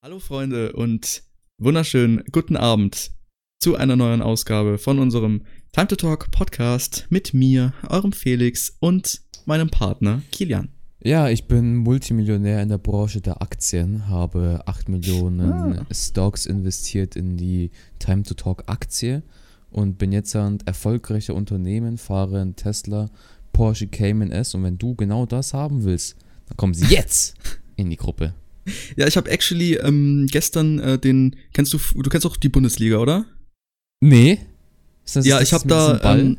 Hallo Freunde und wunderschönen guten Abend zu einer neuen Ausgabe von unserem Time to Talk Podcast mit mir, eurem Felix und meinem Partner Kilian. Ja, ich bin Multimillionär in der Branche der Aktien, habe 8 Millionen Ah. Stocks investiert in die Time to Talk Aktie und bin jetzt ein erfolgreicher Unternehmen, fahre einen Tesla, Porsche Cayman S und wenn du genau das haben willst, dann kommen sie jetzt in die Gruppe. Ja, ich habe actually ähm, gestern äh, den, kennst du, du kennst auch die Bundesliga, oder? Nee? Ist das, ja, ich habe da, ähm,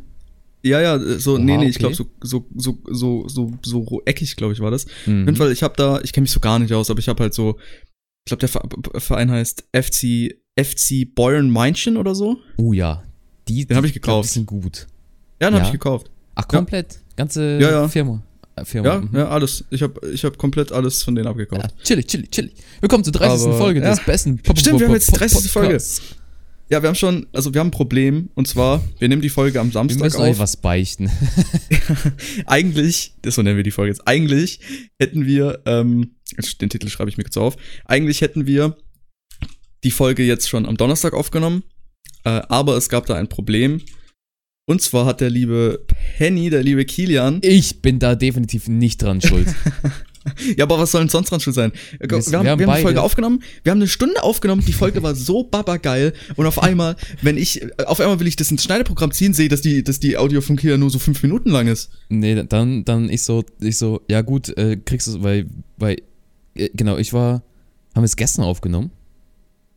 ja, ja, äh, so, nee, Oha, nee, ich glaube okay. so, so, so, so, so, so eckig, glaube ich, war das. Mhm. Auf jeden Fall, ich habe da, ich kenne mich so gar nicht aus, aber ich habe halt so, ich glaube, der Ver- Verein heißt FC, FC Bayern München oder so. Oh ja, die, Den hab ich gekauft. Die sind gut. Ja, den hab Ja. ich gekauft. Ach, komplett? Ganze Ja, ja. Firma? Firma. Ja, mhm. ja, alles. Ich habe ich hab komplett alles von denen abgekauft. Ja, chillig, chillig, chillig. Willkommen zur 30. Aber, Folge ja. des besten Pop Stimmt, wir haben jetzt die 30. Folge. Ja, wir haben schon, also wir haben ein Problem und zwar, wir nehmen die Folge am Wir Samstag müssen euch auf. was beichten. eigentlich, das so nennen wir die Folge jetzt, eigentlich hätten wir, ähm, den Titel schreibe ich mir jetzt auf, eigentlich hätten wir die Folge jetzt schon am Donnerstag aufgenommen, äh, aber es gab da ein Problem. Und zwar hat der liebe Penny, der liebe Kilian, Ich bin da definitiv nicht dran schuld. ja, aber was soll denn sonst dran schon sein? Wir, Wir- haben, wir haben die Folge aufgenommen, wir haben eine Stunde aufgenommen, die Folge war so babageil und auf einmal, wenn ich, auf einmal will ich das ins Schneideprogramm ziehen, sehe, dass die, dass die Audio von Kilian nur so fünf Minuten lang ist. nee, dann, dann ich so, ich so, ja gut, äh, kriegst du es, weil, weil, äh, genau, ich war, haben wir es gestern aufgenommen?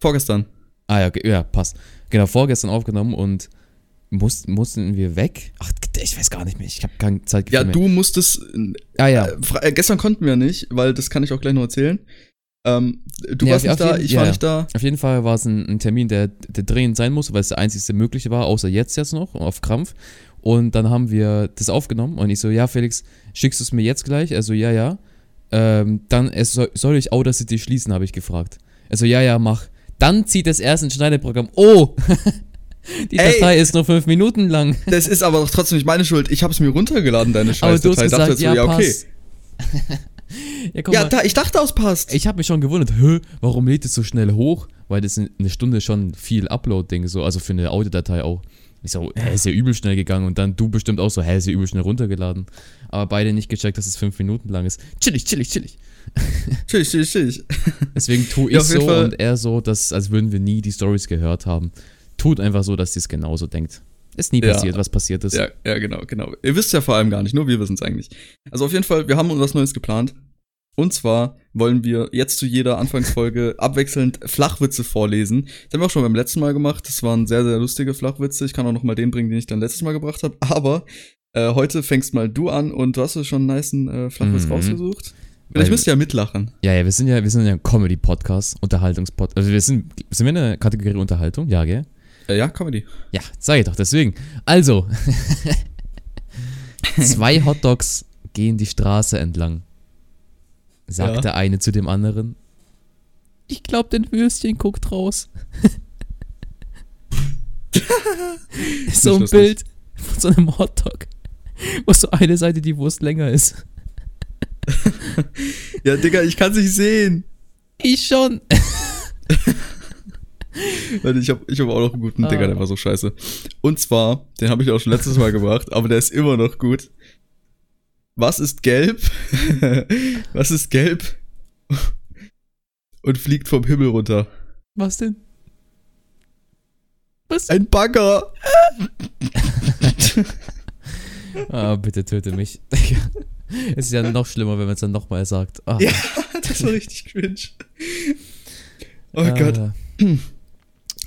Vorgestern. Ah ja, ja, passt. Genau, vorgestern aufgenommen und muss, mussten wir weg? Ach, ich weiß gar nicht mehr, ich habe keine Zeit Ja, mehr. du musstest, Ah ja, Äh, äh, gestern konnten wir nicht, weil das kann ich auch gleich noch erzählen. Ähm, du Ja, warst nicht da, jeden- ich war ja. nicht da. Auf jeden Fall war es ein, ein Termin, der, der dringend sein musste, weil es der einzigste mögliche war, außer jetzt jetzt noch, auf Krampf. Und dann haben wir das aufgenommen und ich so, ja, Felix, schickst du es mir jetzt gleich? Also, ja, ja. Ähm, dann es soll, soll ich Outer City schließen, habe ich gefragt. Also, ja, ja, mach. Dann zieht es erst ins Schneideprogramm. Oh! Die Ey! Datei ist nur fünf Minuten lang. Das ist aber doch trotzdem nicht meine Schuld. Ich habe es mir runtergeladen, deine Aber du hast Scheißdatei. gesagt, Dachte jetzt so, ja, ja, okay. ja, Ja, da, ich dachte, es passt. Ich habe mich schon gewundert, hä, warum lädt es so schnell hoch? Weil das in eine Stunde schon viel Upload-Ding so, also für eine Audiodatei auch. Ich so, hä, ist ja übel schnell gegangen und dann du bestimmt auch so, hä, ist ja übel schnell runtergeladen. Aber beide nicht gecheckt, dass es fünf Minuten lang ist. Chillig, chillig, chillig. Tschüss, tschüss, tschüss. Deswegen tu ich Ja, so Fall. und er so, dass, als würden wir nie die Stories gehört haben. Tut einfach so, dass sie es genauso denkt. Ist nie Ja. passiert, was passiert ist. Ja, ja, genau, genau. Ihr wisst ja vor allem gar nicht, nur wir wissen es eigentlich. Also auf jeden Fall, wir haben was Neues geplant. Und zwar wollen wir jetzt zu jeder Anfangsfolge abwechselnd Flachwitze vorlesen. Das haben wir auch schon beim letzten Mal gemacht. Das waren sehr, sehr lustige Flachwitze. Ich kann auch noch mal den bringen, den ich dann letztes Mal gebracht habe. Aber äh, heute fängst mal du an und du hast ja schon einen niceen äh, Flachwitz Mhm. rausgesucht. Vielleicht müsst ihr ja mitlachen. Ja, ja, wir sind ja, wir sind ja ein Comedy-Podcast, Unterhaltungspodcast. Also wir sind, sind wir in der Kategorie Unterhaltung? Ja, gell? Äh, ja, Comedy. Ja, sag ich doch, deswegen. Also, zwei Hotdogs gehen die Straße entlang. Sagt Ja. der eine zu dem anderen. Ich glaub, den Würstchen guckt raus. so ein. Bild von so einem Hotdog, wo so eine Seite die Wurst länger ist. Ja, Digga, ich kann's nicht sehen. Ich schon. Ich habe ich hab auch noch einen guten Ah. Digga, der war so scheiße. Und zwar, den habe ich auch schon letztes Mal gebracht, aber der ist immer noch gut. Was ist gelb? Was ist gelb? Und fliegt vom Himmel runter. Was denn? Was? Ein Bagger! Ah, bitte töte mich. es ist ja noch schlimmer, wenn man es dann nochmal sagt. Ah. Ja, das war richtig cringe. Oh Ah. Gott.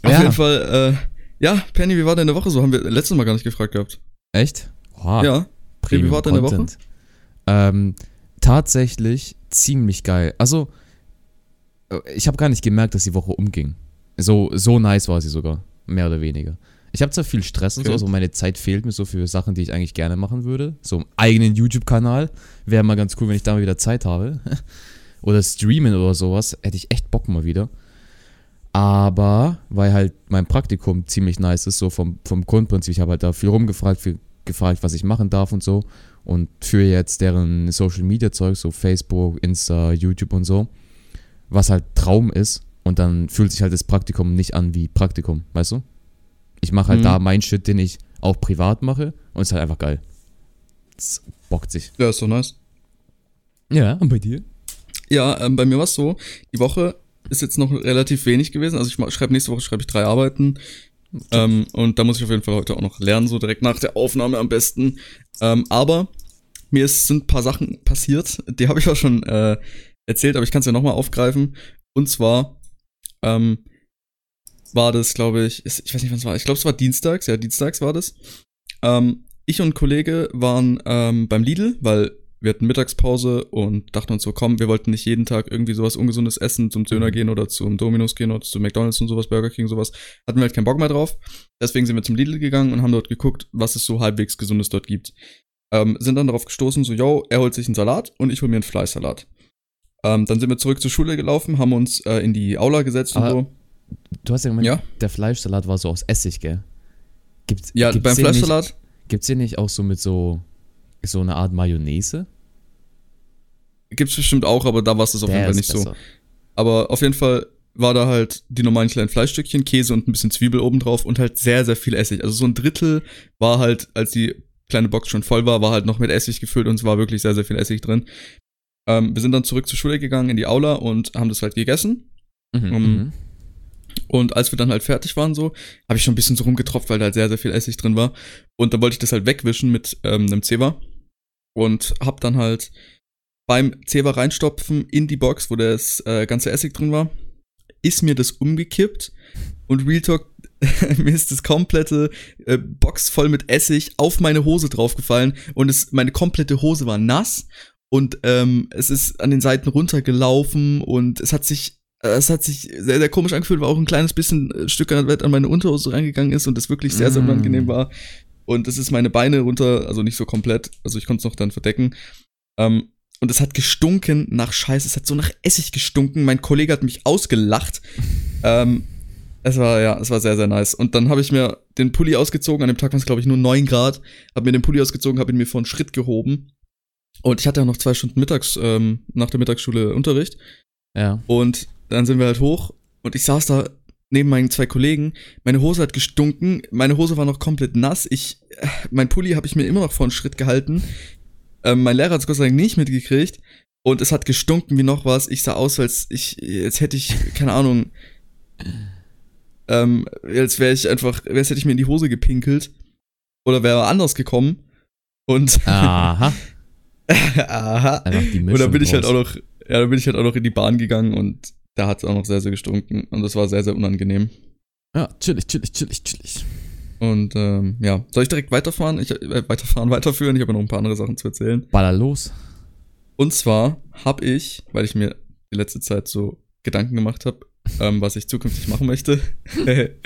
Auf Ja. jeden Fall, äh, ja, Penny, wie war deine Woche so? Haben wir letztes Mal gar nicht gefragt gehabt. Echt? Wow. Ja. Premium Wie war deine Woche? Ähm, tatsächlich ziemlich geil. Also, äh, ich habe gar nicht gemerkt, dass die Woche umging. So, so nice war sie sogar. Mehr oder weniger. Ich habe zwar viel Stress und Okay. so, also meine Zeit fehlt mir so für Sachen, die ich eigentlich gerne machen würde. So einen eigenen YouTube-Kanal wäre mal ganz cool, wenn ich da mal wieder Zeit habe. oder streamen oder sowas, hätte ich echt Bock mal wieder. Aber, weil halt mein Praktikum ziemlich nice ist, so vom, vom Grundprinzip, ich habe halt da viel rumgefragt, viel gefragt, was ich machen darf und so. Und für jetzt deren Social Media Zeug, so Facebook, Insta, YouTube und so, was halt Traum ist und dann fühlt sich halt das Praktikum nicht an wie Praktikum, weißt du? Ich mache halt Mhm. da meinen Shit, den ich auch privat mache und ist halt einfach geil. Das bockt sich. Ja, ist doch nice. Ja, und bei dir? Ja, ähm, bei mir war es so, die Woche ist jetzt noch relativ wenig gewesen. Also ich schreibe nächste Woche schreibe ich drei Arbeiten. Ähm, und da muss ich auf jeden Fall heute auch noch lernen, so direkt nach der Aufnahme am besten. Ähm, aber mir ist, sind ein paar Sachen passiert, die habe ich auch schon äh, erzählt, aber ich kann es ja nochmal aufgreifen. Und zwar ähm, war das, glaube ich, ist, ich weiß nicht, wann es war. Ich glaube, es war dienstags, ja, dienstags war das. Ähm, ich und ein Kollege waren ähm, beim Lidl, weil wir hatten Mittagspause und dachten uns so, komm, wir wollten nicht jeden Tag irgendwie sowas Ungesundes essen, zum Döner gehen oder zum Dominos gehen oder zu McDonalds und sowas, Burger King, sowas. Hatten wir halt keinen Bock mehr drauf. Deswegen sind wir zum Lidl gegangen und haben dort geguckt, was es so halbwegs Gesundes dort gibt. Ähm, sind dann darauf gestoßen, so, yo, er holt sich einen Salat und ich hol mir einen Fleischsalat. Ähm, dann sind wir zurück zur Schule gelaufen, haben uns äh, in die Aula gesetzt Aber- und so. Du hast ja gemeint, Ja. der Fleischsalat war so aus Essig, gell? Gibt's, Ja, gibt's beim den nicht- Fleischsalat Gibt's den nicht auch so mit so, so einer Art Mayonnaise? gibt's bestimmt auch, aber da war es das auf jeden Fall nicht so. besser. Aber auf jeden Fall war da halt die normalen kleinen Fleischstückchen, Käse und ein bisschen Zwiebel oben drauf und halt sehr, sehr viel Essig. Also so ein Drittel war halt, als die kleine Box schon voll war, war halt noch mit Essig gefüllt und es war wirklich sehr, sehr viel Essig drin. Ähm, wir sind dann zurück zur Schule gegangen in die Aula und haben das halt gegessen. Mhm, Um, mhm. Und als wir dann halt fertig waren, so, habe ich schon ein bisschen so rumgetropft, weil da halt sehr, sehr viel Essig drin war. Und dann wollte ich das halt wegwischen mit ähm, einem Zewa. Und hab dann halt beim Zewa reinstopfen in die Box, wo das äh, ganze Essig drin war, ist mir das umgekippt. Und Real Talk, mir ist das komplette äh, Box voll mit Essig auf meine Hose draufgefallen. Und es, meine komplette Hose war nass. Und ähm, es ist an den Seiten runtergelaufen und es hat sich äh, es hat sich sehr, sehr komisch angefühlt, weil auch ein kleines bisschen äh, Stück an, an meine Unterhose reingegangen ist und es wirklich sehr, sehr Mm. unangenehm war. Und es ist meine Beine runter, also nicht so komplett, also ich konnte es noch dann verdecken. Ähm, und es hat gestunken nach Scheiße, es hat so nach Essig gestunken. Mein Kollege hat mich ausgelacht. ähm, es war, ja, es war sehr, sehr nice. Und dann habe ich mir den Pulli ausgezogen, an dem Tag waren es, glaube ich, nur 9 Grad, habe mir den Pulli ausgezogen, habe ihn mir vor einen Schritt gehoben. Und ich hatte ja noch zwei Stunden mittags, ähm, nach der Mittagsschule Unterricht. Ja. Und dann sind wir halt hoch und ich saß da neben meinen zwei Kollegen. Meine Hose hat gestunken, meine Hose war noch komplett nass. Ich, äh, mein Pulli habe ich mir immer noch vor einen Schritt gehalten. Ähm, mein Lehrer hat es Gott sei Dank nicht mitgekriegt. Und es hat gestunken wie noch was. Ich sah aus, als ich, jetzt hätte ich, keine Ahnung, ähm, als wäre ich einfach, als hätte ich mir in die Hose gepinkelt. Oder wäre anders gekommen. Und, Aha. aha. Dann bin ich halt auch noch, ja, dann bin ich halt auch noch in die Bahn gegangen und da hat es auch noch sehr, sehr gestunken. Und das war sehr, sehr unangenehm. Ja, chillig, chillig, chillig, chillig. Und ähm, ja, soll ich direkt weiterfahren? Ich, äh, weiterfahren, weiterführen? Ich habe noch ein paar andere Sachen zu erzählen. Baller los. Und zwar habe ich, weil ich mir die letzte Zeit so Gedanken gemacht habe, ähm, was ich zukünftig machen möchte,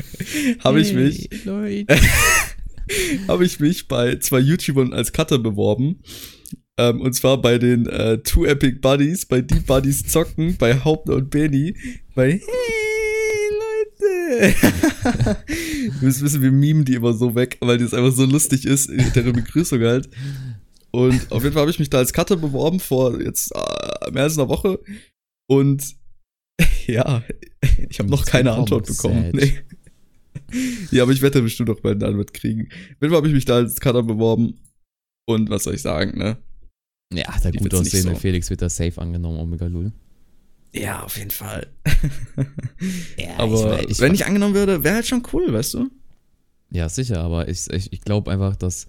habe ich mich, habe ich mich bei zwei YouTubern als Cutter beworben. Ähm, und zwar bei den äh, Two Epic Buddies, bei Deep Buddies Zocken, bei Hauptner und Benny, bei Hey Leute. Wir müssen wissen, wir mimen die immer so weg, weil das einfach so lustig ist, deren Begrüßung halt. Und auf jeden Fall habe ich mich da als Cutter beworben vor jetzt äh, mehr als einer Woche. Und ja, ich habe noch keine Antwort bekommen. Nee. Ja, aber ich werde bestimmt noch bald eine Antwort kriegen. Auf jeden Fall habe ich mich da als Cutter beworben. Und was soll ich sagen, ne? Ja, der gut aussehende so. Felix wird da safe angenommen, Omega Lul. Ja, auf jeden Fall. Ja, aber ich, ich, wenn ich angenommen würde, wäre halt schon cool, weißt du? Ja, sicher, aber ich, ich, ich glaube einfach, dass.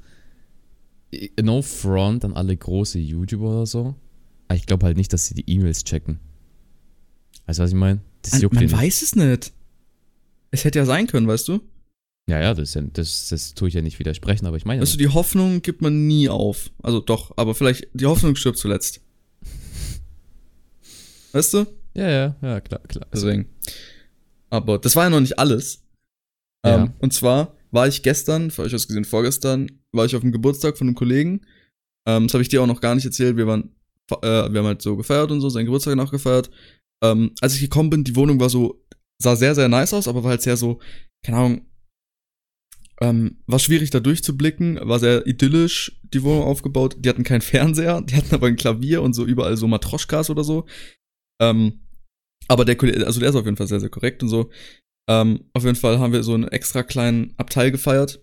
No front an alle große YouTuber oder so. Aber ich glaube halt nicht, dass sie die E-Mails checken. Weißt du, was ich meine? Das Man, juckt man nicht. weiß es nicht. Es hätte ja sein können, weißt du? Ja, ja, das, ja- das, das tue ich ja nicht widersprechen, aber ich meine ja. Weißt du, die Hoffnung gibt man nie auf. Also doch, aber vielleicht, die Hoffnung stirbt zuletzt. Weißt du? Ja, ja, ja, klar, klar. Deswegen. Aber das war ja noch nicht alles. Ja. Ähm, und zwar war ich gestern, für euch aus gesehen vorgestern, war ich auf dem Geburtstag von einem Kollegen. Ähm, das habe ich dir auch noch gar nicht erzählt. Wir waren, äh, wir haben halt so gefeiert und so, seinen Geburtstag nachgefeiert. Ähm, als ich gekommen bin, die Wohnung war so, sah sehr, sehr nice aus, aber war halt sehr so, keine Ahnung, ähm, war schwierig da durchzublicken, war sehr idyllisch, die Wohnung aufgebaut. Die hatten keinen Fernseher, die hatten aber ein Klavier und so überall so Matroschkas oder so. Ähm, Aber der Kollege, also der ist auf jeden Fall sehr, sehr korrekt und so. Ähm, auf jeden Fall haben wir so einen extra kleinen Abteil gefeiert.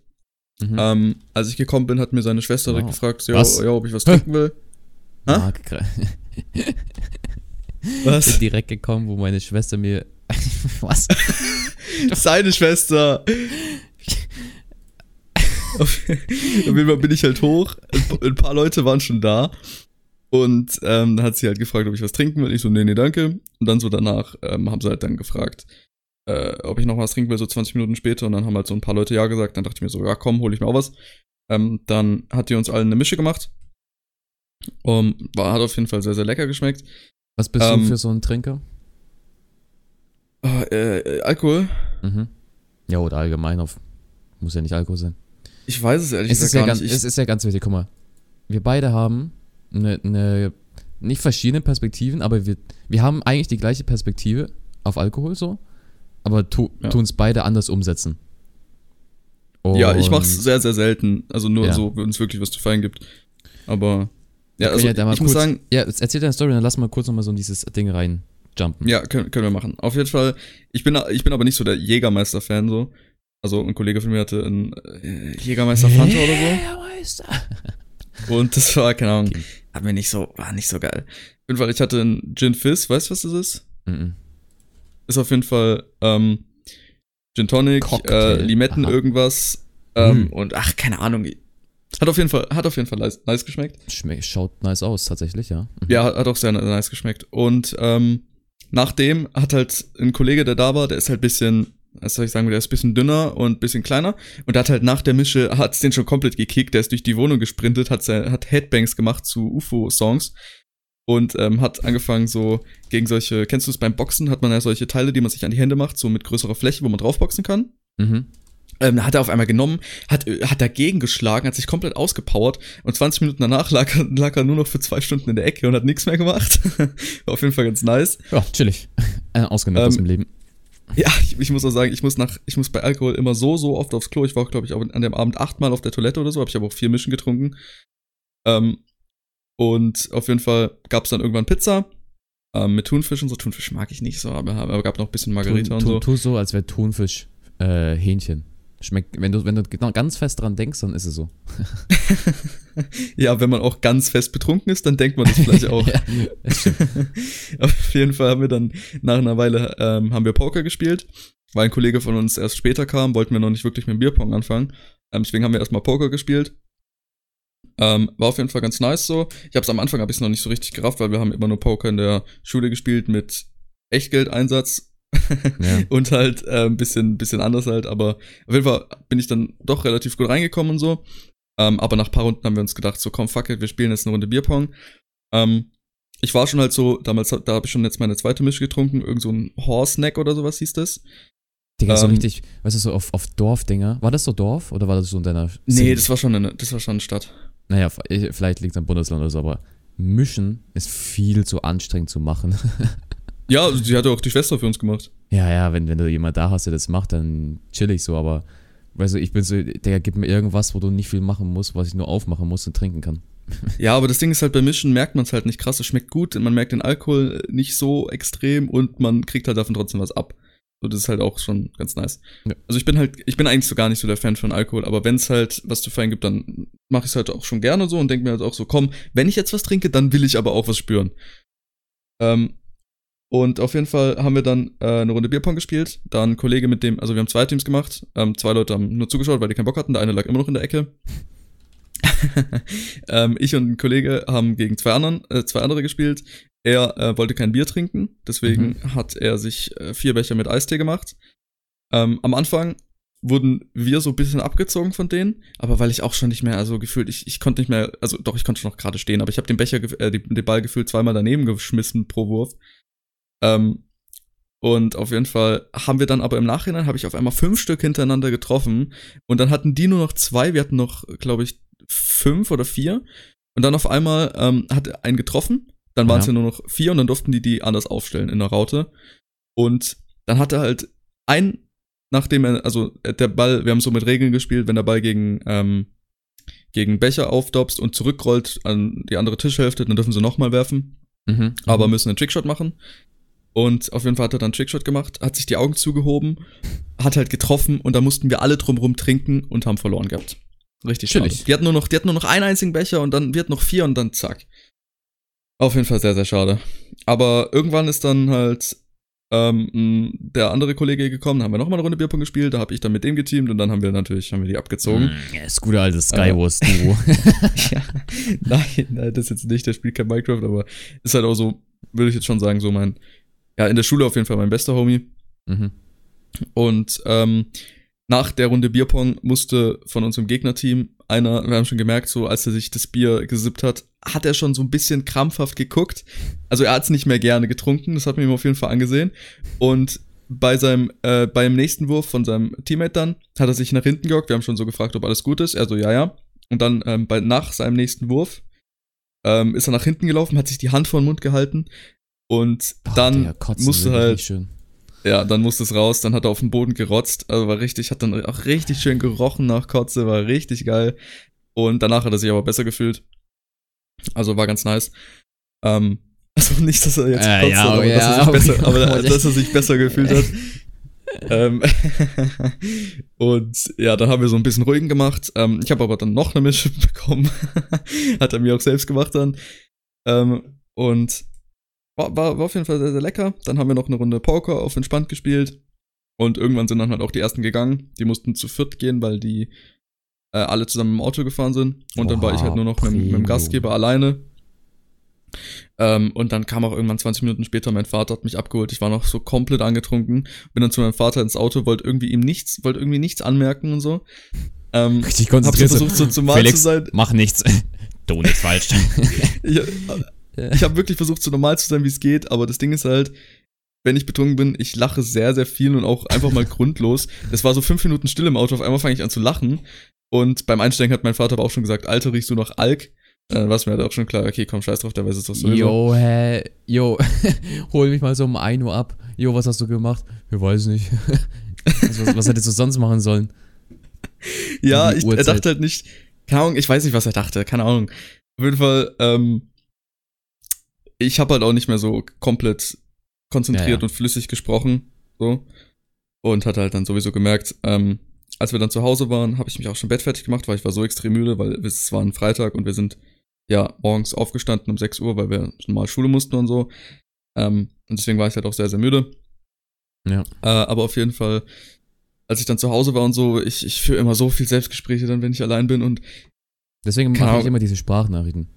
Mhm. Ähm, als ich gekommen bin, hat mir seine Schwester direkt Wow. gefragt, so, Was? ja, ja, ob ich was trinken will. Ah, Was? bin direkt gekommen, wo meine Schwester mir. Was? Seine Schwester. Auf, jeden Fall bin ich halt hoch. Ein, pa- ein paar Leute waren schon da. Und ähm, dann hat sie halt gefragt, ob ich was trinken will. Ich so, nee, nee, danke. Und dann so danach ähm, haben sie halt dann gefragt, äh, ob ich noch was trinken will, so 20 Minuten später. Und dann haben halt so ein paar Leute ja gesagt. Dann dachte ich mir so, ja komm, hol ich mir auch was. Ähm, dann hat die uns allen eine Mische gemacht. Um, war, hat auf jeden Fall sehr, sehr lecker geschmeckt. Was bist Ähm, du für so ein Trinker? Äh, äh, Alkohol? Mhm. Ja, oder allgemein auf. Muss ja nicht Alkohol sein. Ich weiß es ehrlich Es ist, gesagt ja gar ganz, nicht. Ich, es ist ja ganz wichtig, guck mal. Wir beide haben eine, eine nicht verschiedene Perspektiven, aber wir, wir haben eigentlich die gleiche Perspektive auf Alkohol so, aber tu, Ja. tun es beide anders umsetzen. Ja, ich Und mach's sehr, sehr selten. Also nur Ja. so, wenn es wirklich was zu feiern gibt. Aber ja, also ja ich muss kurz- sagen, Ja, jetzt erzähl deine Story, dann lass mal kurz nochmal so in dieses Ding rein jumpen. ja, können, können wir machen. Auf jeden Fall, ich bin, ich bin aber nicht so der Jägermeister-Fan so. Also ein Kollege von mir hatte einen äh, Jägermeister Fanta oder Jägermeister. so. Und das war, keine Ahnung, Okay. hat mir nicht so, war nicht so geil. Auf jeden Fall, ich hatte einen Gin Fizz, weißt du, was das ist? Mhm. Ist auf jeden Fall ähm, Gin Tonic, Cocktail. äh, Limetten Aha. irgendwas ähm, Mhm. und ach, keine Ahnung. Hat auf jeden Fall, hat auf jeden Fall nice, nice geschmeckt. Schme schaut nice aus, tatsächlich, ja. Mhm. Ja, hat, hat auch sehr nice geschmeckt. Und ähm, nachdem hat halt ein Kollege, der da war, der ist halt bisschen, was soll ich sagen, der ist bisschen dünner und bisschen kleiner. Und der hat halt nach der Mische, hat's den schon komplett gekickt, der ist durch die Wohnung gesprintet, hat, sein, hat Headbangs gemacht zu UFO-Songs. Und ähm, hat angefangen so gegen solche, kennst du es beim Boxen, hat man ja solche Teile, die man sich an die Hände macht, so mit größerer Fläche, wo man draufboxen kann. Mhm. Ähm, hat er auf einmal genommen, hat, äh, hat dagegen geschlagen, hat sich komplett ausgepowert und 20 Minuten danach lag, er- lag er nur noch für zwei Stunden in der Ecke und hat nichts mehr gemacht. War auf jeden Fall ganz nice. Ja, chillig. Äh, ausgenutzt aus Ähm, dem Leben. Ja, ich, ich muss auch sagen, ich muss nach, ich muss bei Alkohol immer so, so oft aufs Klo. Ich war auch, glaube ich, auch an dem Abend achtmal auf der Toilette oder so, habe ich aber auch vier Mischen getrunken. Ähm, und auf jeden Fall gab's dann irgendwann Pizza ähm, mit Thunfisch und so. Thunfisch mag ich nicht so, aber, aber gab noch ein bisschen Margarita tu, und so. tu so, als wäre Thunfisch äh, Hähnchen. Schmeckt, wenn du, wenn du genau ganz fest dran denkst, dann ist es so. ja, wenn man auch ganz fest betrunken ist, dann denkt man das vielleicht auch. ja. Auf jeden Fall haben wir dann nach einer Weile ähm, haben wir Poker gespielt. Weil ein Kollege von uns erst später kam, wollten wir noch nicht wirklich mit dem Bierpong anfangen. Ähm, deswegen haben wir erstmal Poker gespielt. Ähm, war auf jeden Fall ganz nice so. Ich habe es am Anfang habe ich noch nicht so richtig gerafft, weil wir haben immer nur Poker in der Schule gespielt mit Echtgeldeinsatz Ja. und halt äh, ein bisschen bisschen anders halt. Aber auf jeden Fall bin ich dann doch relativ gut reingekommen und so. Ähm, aber nach ein paar Runden haben wir uns gedacht, so komm fuck it, wir spielen jetzt eine Runde Bierpong. Ähm, ich war schon halt so, damals, da habe ich schon jetzt meine zweite Mische getrunken, irgend so ein Horse-Snack oder sowas hieß das. Digga, so Ähm, richtig, weißt du, so auf, auf Dorfdinger. War das so Dorf oder war das so in deiner Nee, City? das war schon eine, das war schon eine Stadt. Naja, vielleicht liegt es am Bundesland oder so, aber Mischen ist viel zu anstrengend zu machen. Ja, die hatte auch die Schwester für uns gemacht. ja, ja, wenn, wenn du jemand da hast, der das macht, dann chill ich so, aber weißt du, ich bin so, Digga, gib mir irgendwas, wo du nicht viel machen musst, was ich nur aufmachen muss und trinken kann. Ja, aber das Ding ist halt, bei Mischen merkt man es halt nicht krass. Es schmeckt gut, man merkt den Alkohol nicht so extrem und man kriegt halt davon trotzdem was ab. So, das ist halt auch schon ganz nice. Ja. Also ich bin halt, ich bin eigentlich so gar nicht so der Fan von Alkohol, aber wenn es halt was zu feiern gibt, dann mache ich es halt auch schon gerne so und denke mir halt auch so, komm, wenn ich jetzt was trinke, dann will ich aber auch was spüren. Ähm, und auf jeden Fall haben wir dann äh, eine Runde Bierpong gespielt. Da ein Kollege mit dem, also wir haben zwei Teams gemacht. Ähm, zwei Leute haben nur zugeschaut, weil die keinen Bock hatten. Der eine lag immer noch in der Ecke. ähm, ich und ein Kollege haben gegen zwei, anderen, äh, zwei andere gespielt. Er äh, wollte kein Bier trinken, deswegen hat er sich äh, vier Becher mit Eistee gemacht. Ähm, am Anfang wurden wir so ein bisschen abgezogen von denen, aber weil ich auch schon nicht mehr, also gefühlt, ich, ich konnte nicht mehr, also doch, ich konnte schon noch gerade stehen, aber ich habe den Becher, äh, die- den Ball gefühlt zweimal daneben geschmissen pro Wurf. Ähm, und auf jeden Fall haben wir dann aber im Nachhinein, habe ich auf einmal fünf Stück hintereinander getroffen und dann hatten die nur noch zwei, wir hatten noch, glaube ich, fünf oder vier und dann auf einmal ähm, hat einen getroffen, dann waren es Ja. nur noch vier und dann durften die die anders aufstellen in der Raute und dann hatte halt ein, nachdem er, also äh, der Ball, wir haben so mit Regeln gespielt, wenn der Ball gegen, ähm, gegen Becher aufdopst und zurückrollt an die andere Tischhälfte, dann dürfen sie nochmal werfen Mhm. aber müssen einen Trickshot machen. Und auf jeden Fall hat er dann Trickshot gemacht, hat sich die Augen zugehoben, hat halt getroffen und da mussten wir alle drumrum trinken und haben verloren gehabt. Richtig schön. Die hatten nur noch, die hatten nur noch einen einzigen Becher und dann wird noch vier und dann zack. Auf jeden Fall sehr, sehr schade. Aber irgendwann ist dann halt ähm, der andere Kollege gekommen, haben wir nochmal eine Runde Bierpong gespielt, da habe ich dann mit dem geteamt und dann haben wir natürlich, haben wir die abgezogen. Mm, ja, das gute alte Skywars-Duo. ja, nein, nein, das ist jetzt nicht, der spielt kein Minecraft, aber ist halt auch so, würde ich jetzt schon sagen, so mein, ja, in der Schule auf jeden Fall mein bester Homie. Mhm. Und ähm, nach der Runde Bierpong musste von unserem Gegnerteam einer, wir haben schon gemerkt, so als er sich das Bier gesippt hat, hat er schon so ein bisschen krampfhaft geguckt. Also er hat es nicht mehr gerne getrunken, das hat man ihm auf jeden Fall angesehen. Und bei seinem, äh, beim nächsten Wurf von seinem Teammate dann, hat er sich nach hinten gehockt. Wir haben schon so gefragt, ob alles gut ist. Er so, ja, ja. Und dann ähm, bei, nach seinem nächsten Wurf ähm, ist er nach hinten gelaufen, hat sich die Hand vor den Mund gehalten und Boah, dann musste halt ja, dann musste es raus, dann hat er auf den Boden gerotzt, also war richtig, hat dann auch richtig schön gerochen nach Kotze, war richtig geil. Und danach hat er sich aber besser gefühlt. Also war ganz nice. Ähm, also nicht, dass er jetzt äh, kotzt, ja, aber, ja, dass er sich besser, aber dass er sich besser gefühlt hat. ähm, und ja, dann haben wir so ein bisschen ruhigen gemacht. Ähm, ich habe aber dann noch eine Mische bekommen. hat er mir auch selbst gemacht dann. Ähm, und war, war, war auf jeden Fall sehr, sehr lecker. Dann haben wir noch eine Runde Poker auf entspannt gespielt. Und irgendwann sind dann halt auch die ersten gegangen. Die mussten zu viert gehen, weil die äh, alle zusammen im Auto gefahren sind. Und Oha, dann war ich halt nur noch mit, mit, dem Gastgeber alleine. Ähm, und dann kam auch irgendwann 20 Minuten später mein Vater, hat mich abgeholt. Ich war noch so komplett angetrunken. Bin dann zu meinem Vater ins Auto, wollte irgendwie ihm nichts, wollte irgendwie nichts anmerken und so. Ähm, Richtig konzentriert. Hab so versucht, so zumal Felix, zu sein. Mach nichts. du nicht falsch. ich, ich habe wirklich versucht, so normal zu sein, wie es geht, aber das Ding ist halt, wenn ich betrunken bin, ich lache sehr, sehr viel und auch einfach mal grundlos. Es war so fünf Minuten still im Auto, auf einmal fange ich an zu lachen. Und beim Einsteigen hat mein Vater aber auch schon gesagt, Alter, riechst du noch Alk? Dann war es mir halt auch schon klar, okay, komm, scheiß drauf, der weiß es doch sowieso. Jo, hä, jo, hol mich mal so um 1 Uhr ab. Jo, was hast du gemacht? Ich weiß nicht. was, was hättest du sonst machen sollen? Ja, ich, er dachte halt nicht, keine Ahnung, ich weiß nicht, was er dachte, keine Ahnung. Auf jeden Fall, ähm, ich habe halt auch nicht mehr so komplett konzentriert ja, ja. und flüssig gesprochen, so. Und hatte halt dann sowieso gemerkt, ähm, als wir dann zu Hause waren, habe ich mich auch schon bettfertig gemacht, weil ich war so extrem müde, weil es war ein Freitag und wir sind ja morgens aufgestanden um 6 Uhr, weil wir normal Schule mussten und so. Ähm, und deswegen war ich halt auch sehr, sehr müde. Ja. Äh, aber auf jeden Fall, als ich dann zu Hause war und so, ich, ich führe immer so viel Selbstgespräche dann, wenn ich allein bin und. Deswegen mache ich immer diese Sprachnachrichten.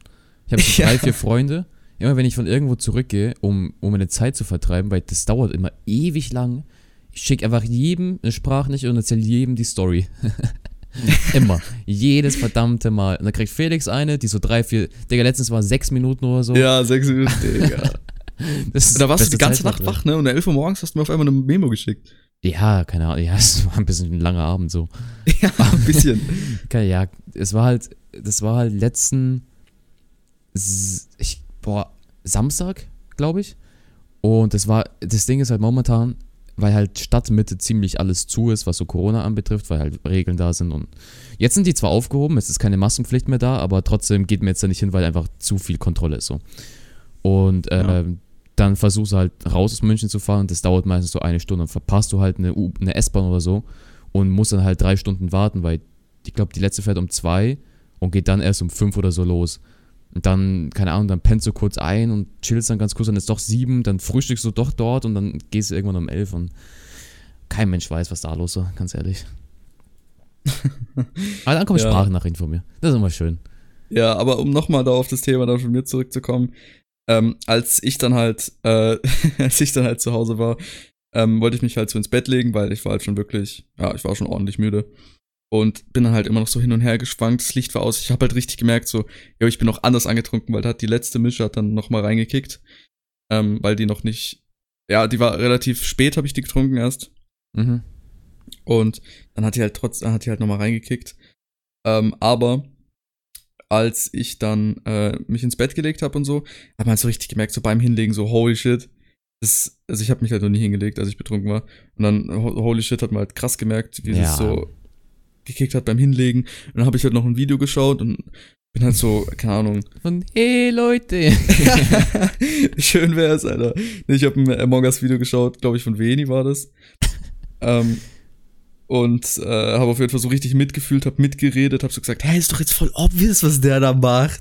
Ich habe so drei, vier Freunde immer wenn ich von irgendwo zurückgehe, um, um meine Zeit zu vertreiben, weil das dauert immer ewig lang, ich schicke einfach jedem eine Sprachnachricht und erzähle jedem die Story. immer. Jedes verdammte Mal. Und dann kriegt Felix eine, die so drei, vier, Digga, letztens war sechs Minuten oder so. Ja, sechs Minuten, Digga. da warst du die ganze Zeit Nacht wach, ne? Und um 11 Uhr morgens hast du mir auf einmal eine Memo geschickt. Ja, keine Ahnung. Ja, es war ein bisschen ein langer Abend so. ja, ein bisschen. ja, es war halt, das war halt letzten, ich boah, Samstag, glaube ich. Und das war, das Ding ist halt momentan, weil halt Stadtmitte ziemlich alles zu ist, was so Corona anbetrifft, weil halt Regeln da sind und jetzt sind die zwar aufgehoben, es ist keine Maskenpflicht mehr da, aber trotzdem geht mir jetzt da nicht hin, weil einfach zu viel Kontrolle ist so. Und äh, ja. dann versuchst du halt raus aus München zu fahren und das dauert meistens so eine Stunde. Dann verpasst du halt eine, eine S-Bahn oder so und musst dann halt drei Stunden warten, weil ich glaube, die letzte fährt um zwei und geht dann erst um fünf oder so los. Und dann, keine Ahnung, dann pennst du kurz ein und chillst dann ganz kurz, dann ist doch sieben, dann frühstückst du doch dort und dann gehst du irgendwann um elf und kein Mensch weiß, was da los ist, ganz ehrlich. aber dann kommen ja. Sprachnachrichten von mir. Das ist immer schön. Ja, aber um nochmal da auf das Thema dann von mir zurückzukommen, ähm, als ich dann halt, äh, als ich dann halt zu Hause war, ähm, wollte ich mich halt so ins Bett legen, weil ich war halt schon wirklich, ja, ich war schon ordentlich müde und bin dann halt immer noch so hin und her geschwankt. Das Licht war aus. Ich habe halt richtig gemerkt, so, ja, ich bin noch anders angetrunken, weil da hat die letzte Mische hat dann noch mal reingekickt, ähm, weil die noch nicht, ja, die war relativ spät, habe ich die getrunken erst. Mhm. Und dann hat die halt trotz, hat die halt noch mal reingekickt. Ähm, aber als ich dann äh, mich ins Bett gelegt habe und so, hat man halt so richtig gemerkt, so beim Hinlegen, so holy shit. Das, also ich habe mich halt noch nie hingelegt, als ich betrunken war. Und dann holy shit hat man halt krass gemerkt, wie ja. das so gekickt hat beim Hinlegen. Und dann habe ich halt noch ein Video geschaut und bin halt so, keine Ahnung. Von, hey Leute. Schön wär's, Alter. Ich habe ein Among Us Video geschaut, glaube ich, von Veni war das. ähm, und äh, habe auf jeden Fall so richtig mitgefühlt, habe mitgeredet, habe so gesagt, hey, ist doch jetzt voll obvious, was der da macht.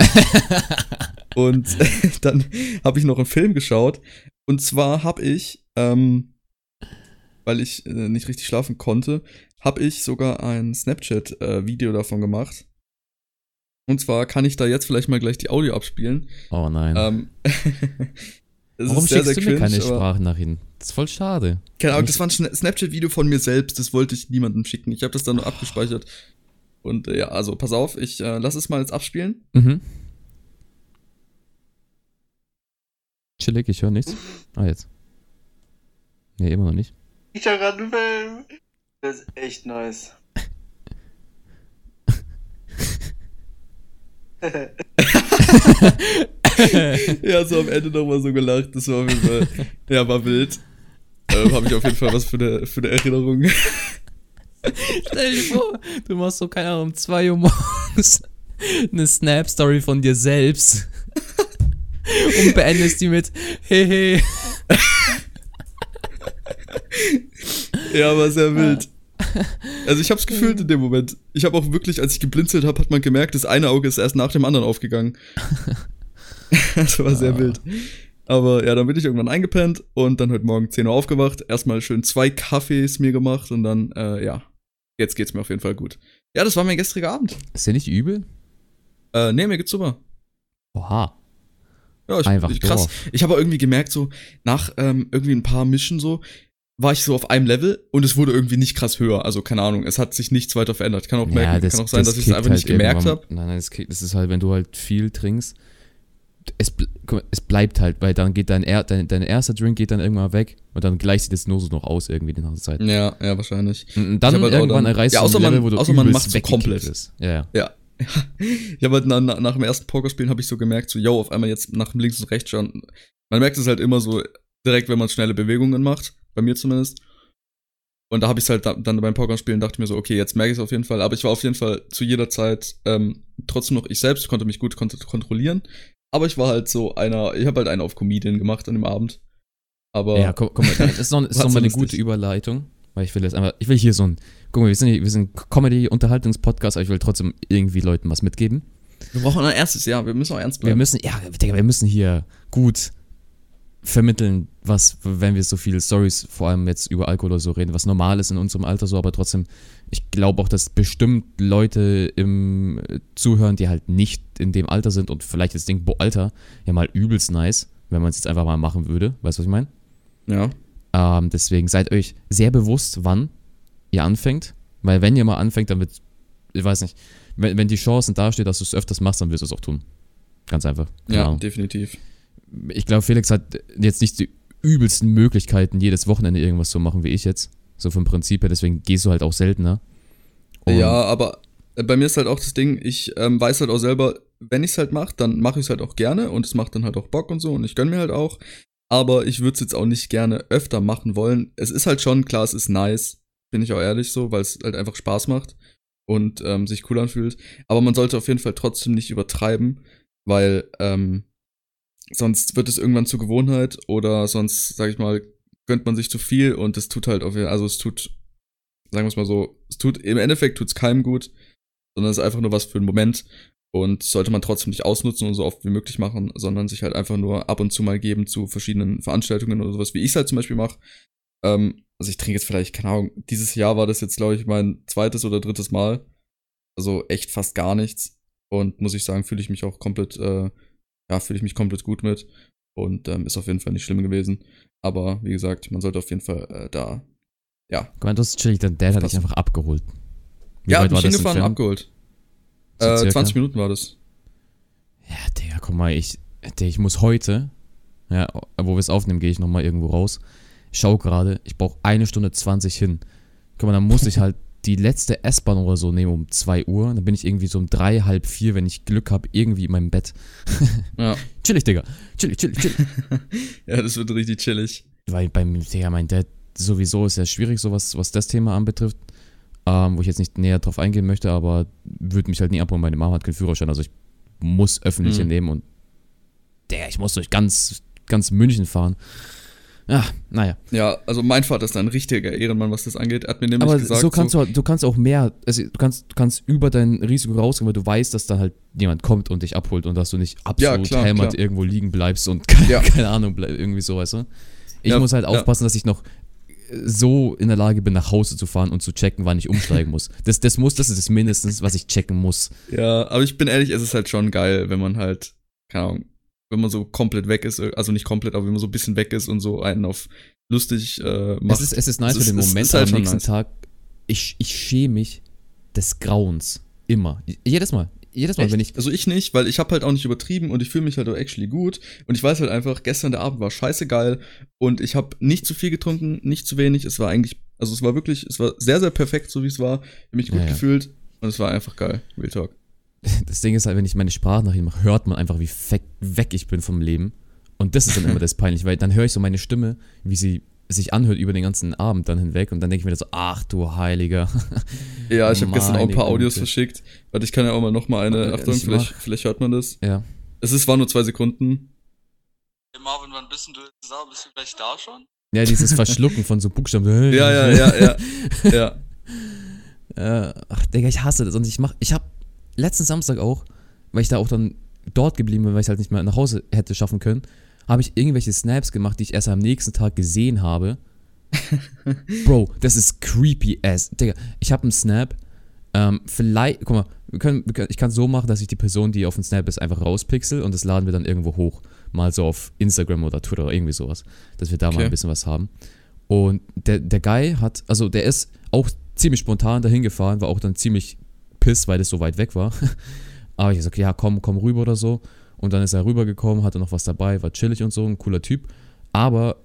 und dann habe ich noch einen Film geschaut. Und zwar habe ich, ähm, weil ich äh, nicht richtig schlafen konnte, habe ich sogar ein Snapchat-Video davon gemacht. Und zwar kann ich da jetzt vielleicht mal gleich die Audio abspielen. Oh nein. Ähm, Warum sehr, schickst sehr du mir keine cringe, aber- Sprachnachrichten? Das ist voll schade. Keine Ahnung, das war ein Snapchat-Video von mir selbst, das wollte ich niemandem schicken. Ich habe das dann nur abgespeichert. Und äh, ja, also pass auf, ich äh, lass es mal jetzt abspielen. Mhm. Chillig, ich höre nichts. Ah, jetzt. Nee, immer noch nicht. Ich einen Film. Das ist echt nice. ja, so am Ende nochmal so gelacht. Das war auf jeden Fall, ja, war wild. Ähm, habe ich auf jeden Fall was für eine, für eine Erinnerung. Stell dir vor, du machst so, keine Ahnung, um 2 Uhr morgens eine Snap-Story von dir selbst und beendest die mit Hehe. Ja, war sehr wild. Also ich hab's gefühlt in dem Moment. Ich habe auch wirklich, als ich geblinzelt habe, hat man gemerkt, das eine Auge ist erst nach dem anderen aufgegangen. das war sehr Ah. wild. Aber ja, dann bin ich irgendwann eingepennt und dann heute Morgen 10 Uhr aufgewacht. Erstmal schön zwei Kaffees mir gemacht und dann, äh, ja, jetzt geht's mir auf jeden Fall gut. Ja, das war mein gestriger Abend. Ist der nicht übel? Äh, nee, mir geht's super. Oha. Ja, ich, Einfach ich, krass. drauf. Ich habe irgendwie gemerkt, so nach ähm, irgendwie ein paar Mischen so, war ich so auf einem Level und es wurde irgendwie nicht krass höher. Also keine Ahnung, es hat sich nichts weiter verändert. Kann auch, merken, kann auch sein, dass ich es einfach nicht halt gemerkt irgendwann- habe. Nein, nein, das, das ist halt, wenn du halt viel trinkst, es, es bleibt halt, weil dann geht dein, er, dein, dein erster Drink geht dann irgendwann weg und dann gleicht sich das nur so noch aus irgendwie die ganze Zeit. Ja, ja, wahrscheinlich. Und dann halt irgendwann dann- erreichst Ja, du außer ein man- Level, wo du außer man macht's so komplett. wirst. Ja, ja. Ja. ich habe halt na, na, nach dem ersten Pokerspielen habe ich so gemerkt, so, yo, auf einmal jetzt nach links und rechts schauen. Man merkt es halt immer so direkt, wenn man schnelle Bewegungen macht, bei mir zumindest. Und da habe ich es halt da, dann beim Pokerspielen dachte ich mir so, okay, jetzt merke ich es auf jeden Fall. Aber ich war auf jeden Fall zu jeder Zeit ähm, trotzdem noch ich selbst, konnte mich gut kont kontrollieren. Aber ich war halt so einer, ich habe halt einen auf Comedian gemacht an dem Abend. Aber Ja, komm, komm mal, das ist noch, ist War noch eine gute Überleitung, weil ich will jetzt einfach, ich will hier so ein, guck mal, wir sind, hier, wir sind Comedy-Unterhaltungspodcast, aber ich will trotzdem irgendwie Leuten was mitgeben. wir brauchen ein erstes Jahr, wir müssen auch ernst Wir bleiben. müssen, ja, wir müssen hier gut vermitteln, was, wenn wir so viele Stories, vor allem jetzt über Alkohol oder so reden, was normal ist in unserem Alter so, aber trotzdem, ich glaube auch, dass bestimmt Leute im äh, Zuhören, die halt nicht in dem Alter sind und vielleicht jetzt denken, boah, Alter, ja mal übelst nice, wenn man es jetzt einfach mal machen würde, weißt du, was ich meine? ja. Ähm, deswegen seid euch sehr bewusst, wann ihr anfängt, weil wenn ihr mal anfängt, dann wird, ich weiß nicht, wenn, wenn die Chance dasteht, dass du es öfters machst, dann wirst du es auch tun. Ganz einfach. Keine Ja, Ahnung. definitiv. Ich glaube, Felix hat jetzt nicht die übelsten Möglichkeiten, jedes Wochenende irgendwas zu machen wie ich jetzt. So vom Prinzip her, deswegen gehst du halt auch seltener. Und Ja, aber äh, bei mir ist halt auch das Ding, ich ähm, weiß halt auch selber, wenn ich es halt mache, dann mache ich es halt auch gerne und es macht dann halt auch Bock und so und ich gönn mir halt auch. Aber ich würde es jetzt auch nicht gerne öfter machen wollen. Es ist halt schon, klar, es ist nice, bin ich auch ehrlich so, weil es halt einfach Spaß macht und ähm, sich cool anfühlt. Aber man sollte auf jeden Fall trotzdem nicht übertreiben, weil ähm, sonst wird es irgendwann zur Gewohnheit oder sonst, sag ich mal, gönnt man sich zu viel und es tut halt auf jeden also es tut, sagen wir es mal so, es tut, im Endeffekt tut es keinem gut, sondern es ist einfach nur was für einen Moment und sollte man trotzdem nicht ausnutzen und so oft wie möglich machen, sondern sich halt einfach nur ab und zu mal geben zu verschiedenen Veranstaltungen oder sowas, wie ich es halt zum Beispiel mache. Ähm, also ich trinke jetzt vielleicht, keine Ahnung, dieses Jahr war das jetzt, glaube ich, mein zweites oder drittes Mal. Also echt fast gar nichts. Und muss ich sagen, fühle ich mich auch komplett, äh, ja, fühle ich mich komplett gut mit. Und ähm, ist auf jeden Fall nicht schlimm gewesen. Aber wie gesagt, man sollte auf jeden Fall äh, da, ja. Guck mal, das ist chillig, dein Dad hat dich einfach abgeholt. Wie ja, weit bin ich hingefahren, entfernt? abgeholt. So Äh, circa? 20 Minuten war das. Ja, Digga, guck mal, ich, Digga, ich muss heute, ja, wo wir es aufnehmen, gehe ich nochmal irgendwo raus. Schau gerade, ich brauche eine Stunde 20 hin. Guck mal, dann muss ich halt die letzte S-Bahn oder so nehmen um 2 Uhr. Dann bin ich irgendwie so um drei, halb vier, wenn ich Glück habe, irgendwie in meinem Bett. Ja. Chillig, Digga. Chillig, chillig, chillig. ja, das wird richtig chillig. Weil beim, Digga, mein Dad sowieso ist ja schwierig, so was, was das Thema anbetrifft. Ähm, wo ich jetzt nicht näher drauf eingehen möchte, aber würde mich halt nie abholen. Meine Mama hat keinen Führerschein, also ich muss öffentliche Mhm. nehmen und der, ich muss durch ganz, ganz München fahren. Ja, naja. Ja, also mein Vater ist ein richtiger Ehrenmann, was das angeht. Er hat mir nämlich Aber gesagt, so kannst du, du kannst auch mehr, also du kannst, du kannst über dein Risiko rausgehen, weil du weißt, dass da halt jemand kommt und dich abholt und dass du nicht absolut klar, hämmert klar. irgendwo liegen bleibst und keine, Ja. keine Ahnung, irgendwie so, weißt du? Ich Ja, muss halt ja. aufpassen, dass ich noch so in der Lage bin, nach Hause zu fahren und zu checken, wann ich umsteigen muss. Das, das muss, das ist das mindestens, was ich checken muss. Ja, aber ich bin ehrlich, es ist halt schon geil, wenn man halt, keine Ahnung, wenn man so komplett weg ist, also nicht komplett, aber wenn man so ein bisschen weg ist und so einen auf lustig äh, macht. Es ist, es ist nice Es für den Moment, ist halt am nächsten nice. Tag, ich, ich schäme mich des Grauens. Immer. Jedes Mal. Jedes Mal, Echt? wenn ich. also ich nicht, weil ich habe halt auch nicht übertrieben und ich fühle mich halt auch actually gut und ich weiß halt einfach, gestern der Abend war scheiße geil und ich habe nicht zu viel getrunken, nicht zu wenig, es war eigentlich, also es war wirklich, es war sehr, sehr perfekt, so wie es war, ich hab mich gut Ja, ja. gefühlt und es war einfach geil, Real Talk. Das Ding ist halt, wenn ich meine Sprachnachrichten mache, hört man einfach, wie fe- weg ich bin vom Leben. Und das ist dann immer das peinlich, weil dann höre ich so meine Stimme, wie sie sich anhört über den ganzen Abend dann hinweg und dann denke ich mir so, ach du Heiliger. Ja, ich habe gestern auch ein paar Audios Güte. verschickt, warte, ich kann ja auch mal noch mal eine, Ja, Achtung, ich vielleicht, mach- vielleicht hört man das. ja. Es ist, war nur zwei Sekunden. Hey Marvin, wann bist du jetzt da? Bist du gleich da schon? Ja, dieses Verschlucken von so Buchstaben. so, Ja, ja, ja, ja, ja. Äh, ach, Digga, ich hasse das. Und ich mach, ich hab letzten Samstag auch, weil ich da auch dann dort geblieben bin, weil ich halt nicht mehr nach Hause hätte schaffen können, habe ich irgendwelche Snaps gemacht, die ich erst am nächsten Tag gesehen habe. Bro, das ist creepy ass. Digga, ich habe einen Snap. Ähm, vielleicht, guck mal, wir können, wir können, ich kann so machen, dass ich die Person, die auf dem Snap ist, einfach rauspixel und das laden wir dann irgendwo hoch. Mal so auf Instagram oder Twitter oder irgendwie sowas. Dass wir da mal Okay. ein bisschen was haben. Und der, der Guy hat, also der ist auch ziemlich spontan dahin gefahren, war auch dann ziemlich piss, weil das so weit weg war. Aber ich so, okay, ja, komm, komm rüber oder so. Und dann ist er rübergekommen, hatte noch was dabei, war chillig und so, ein cooler Typ. Aber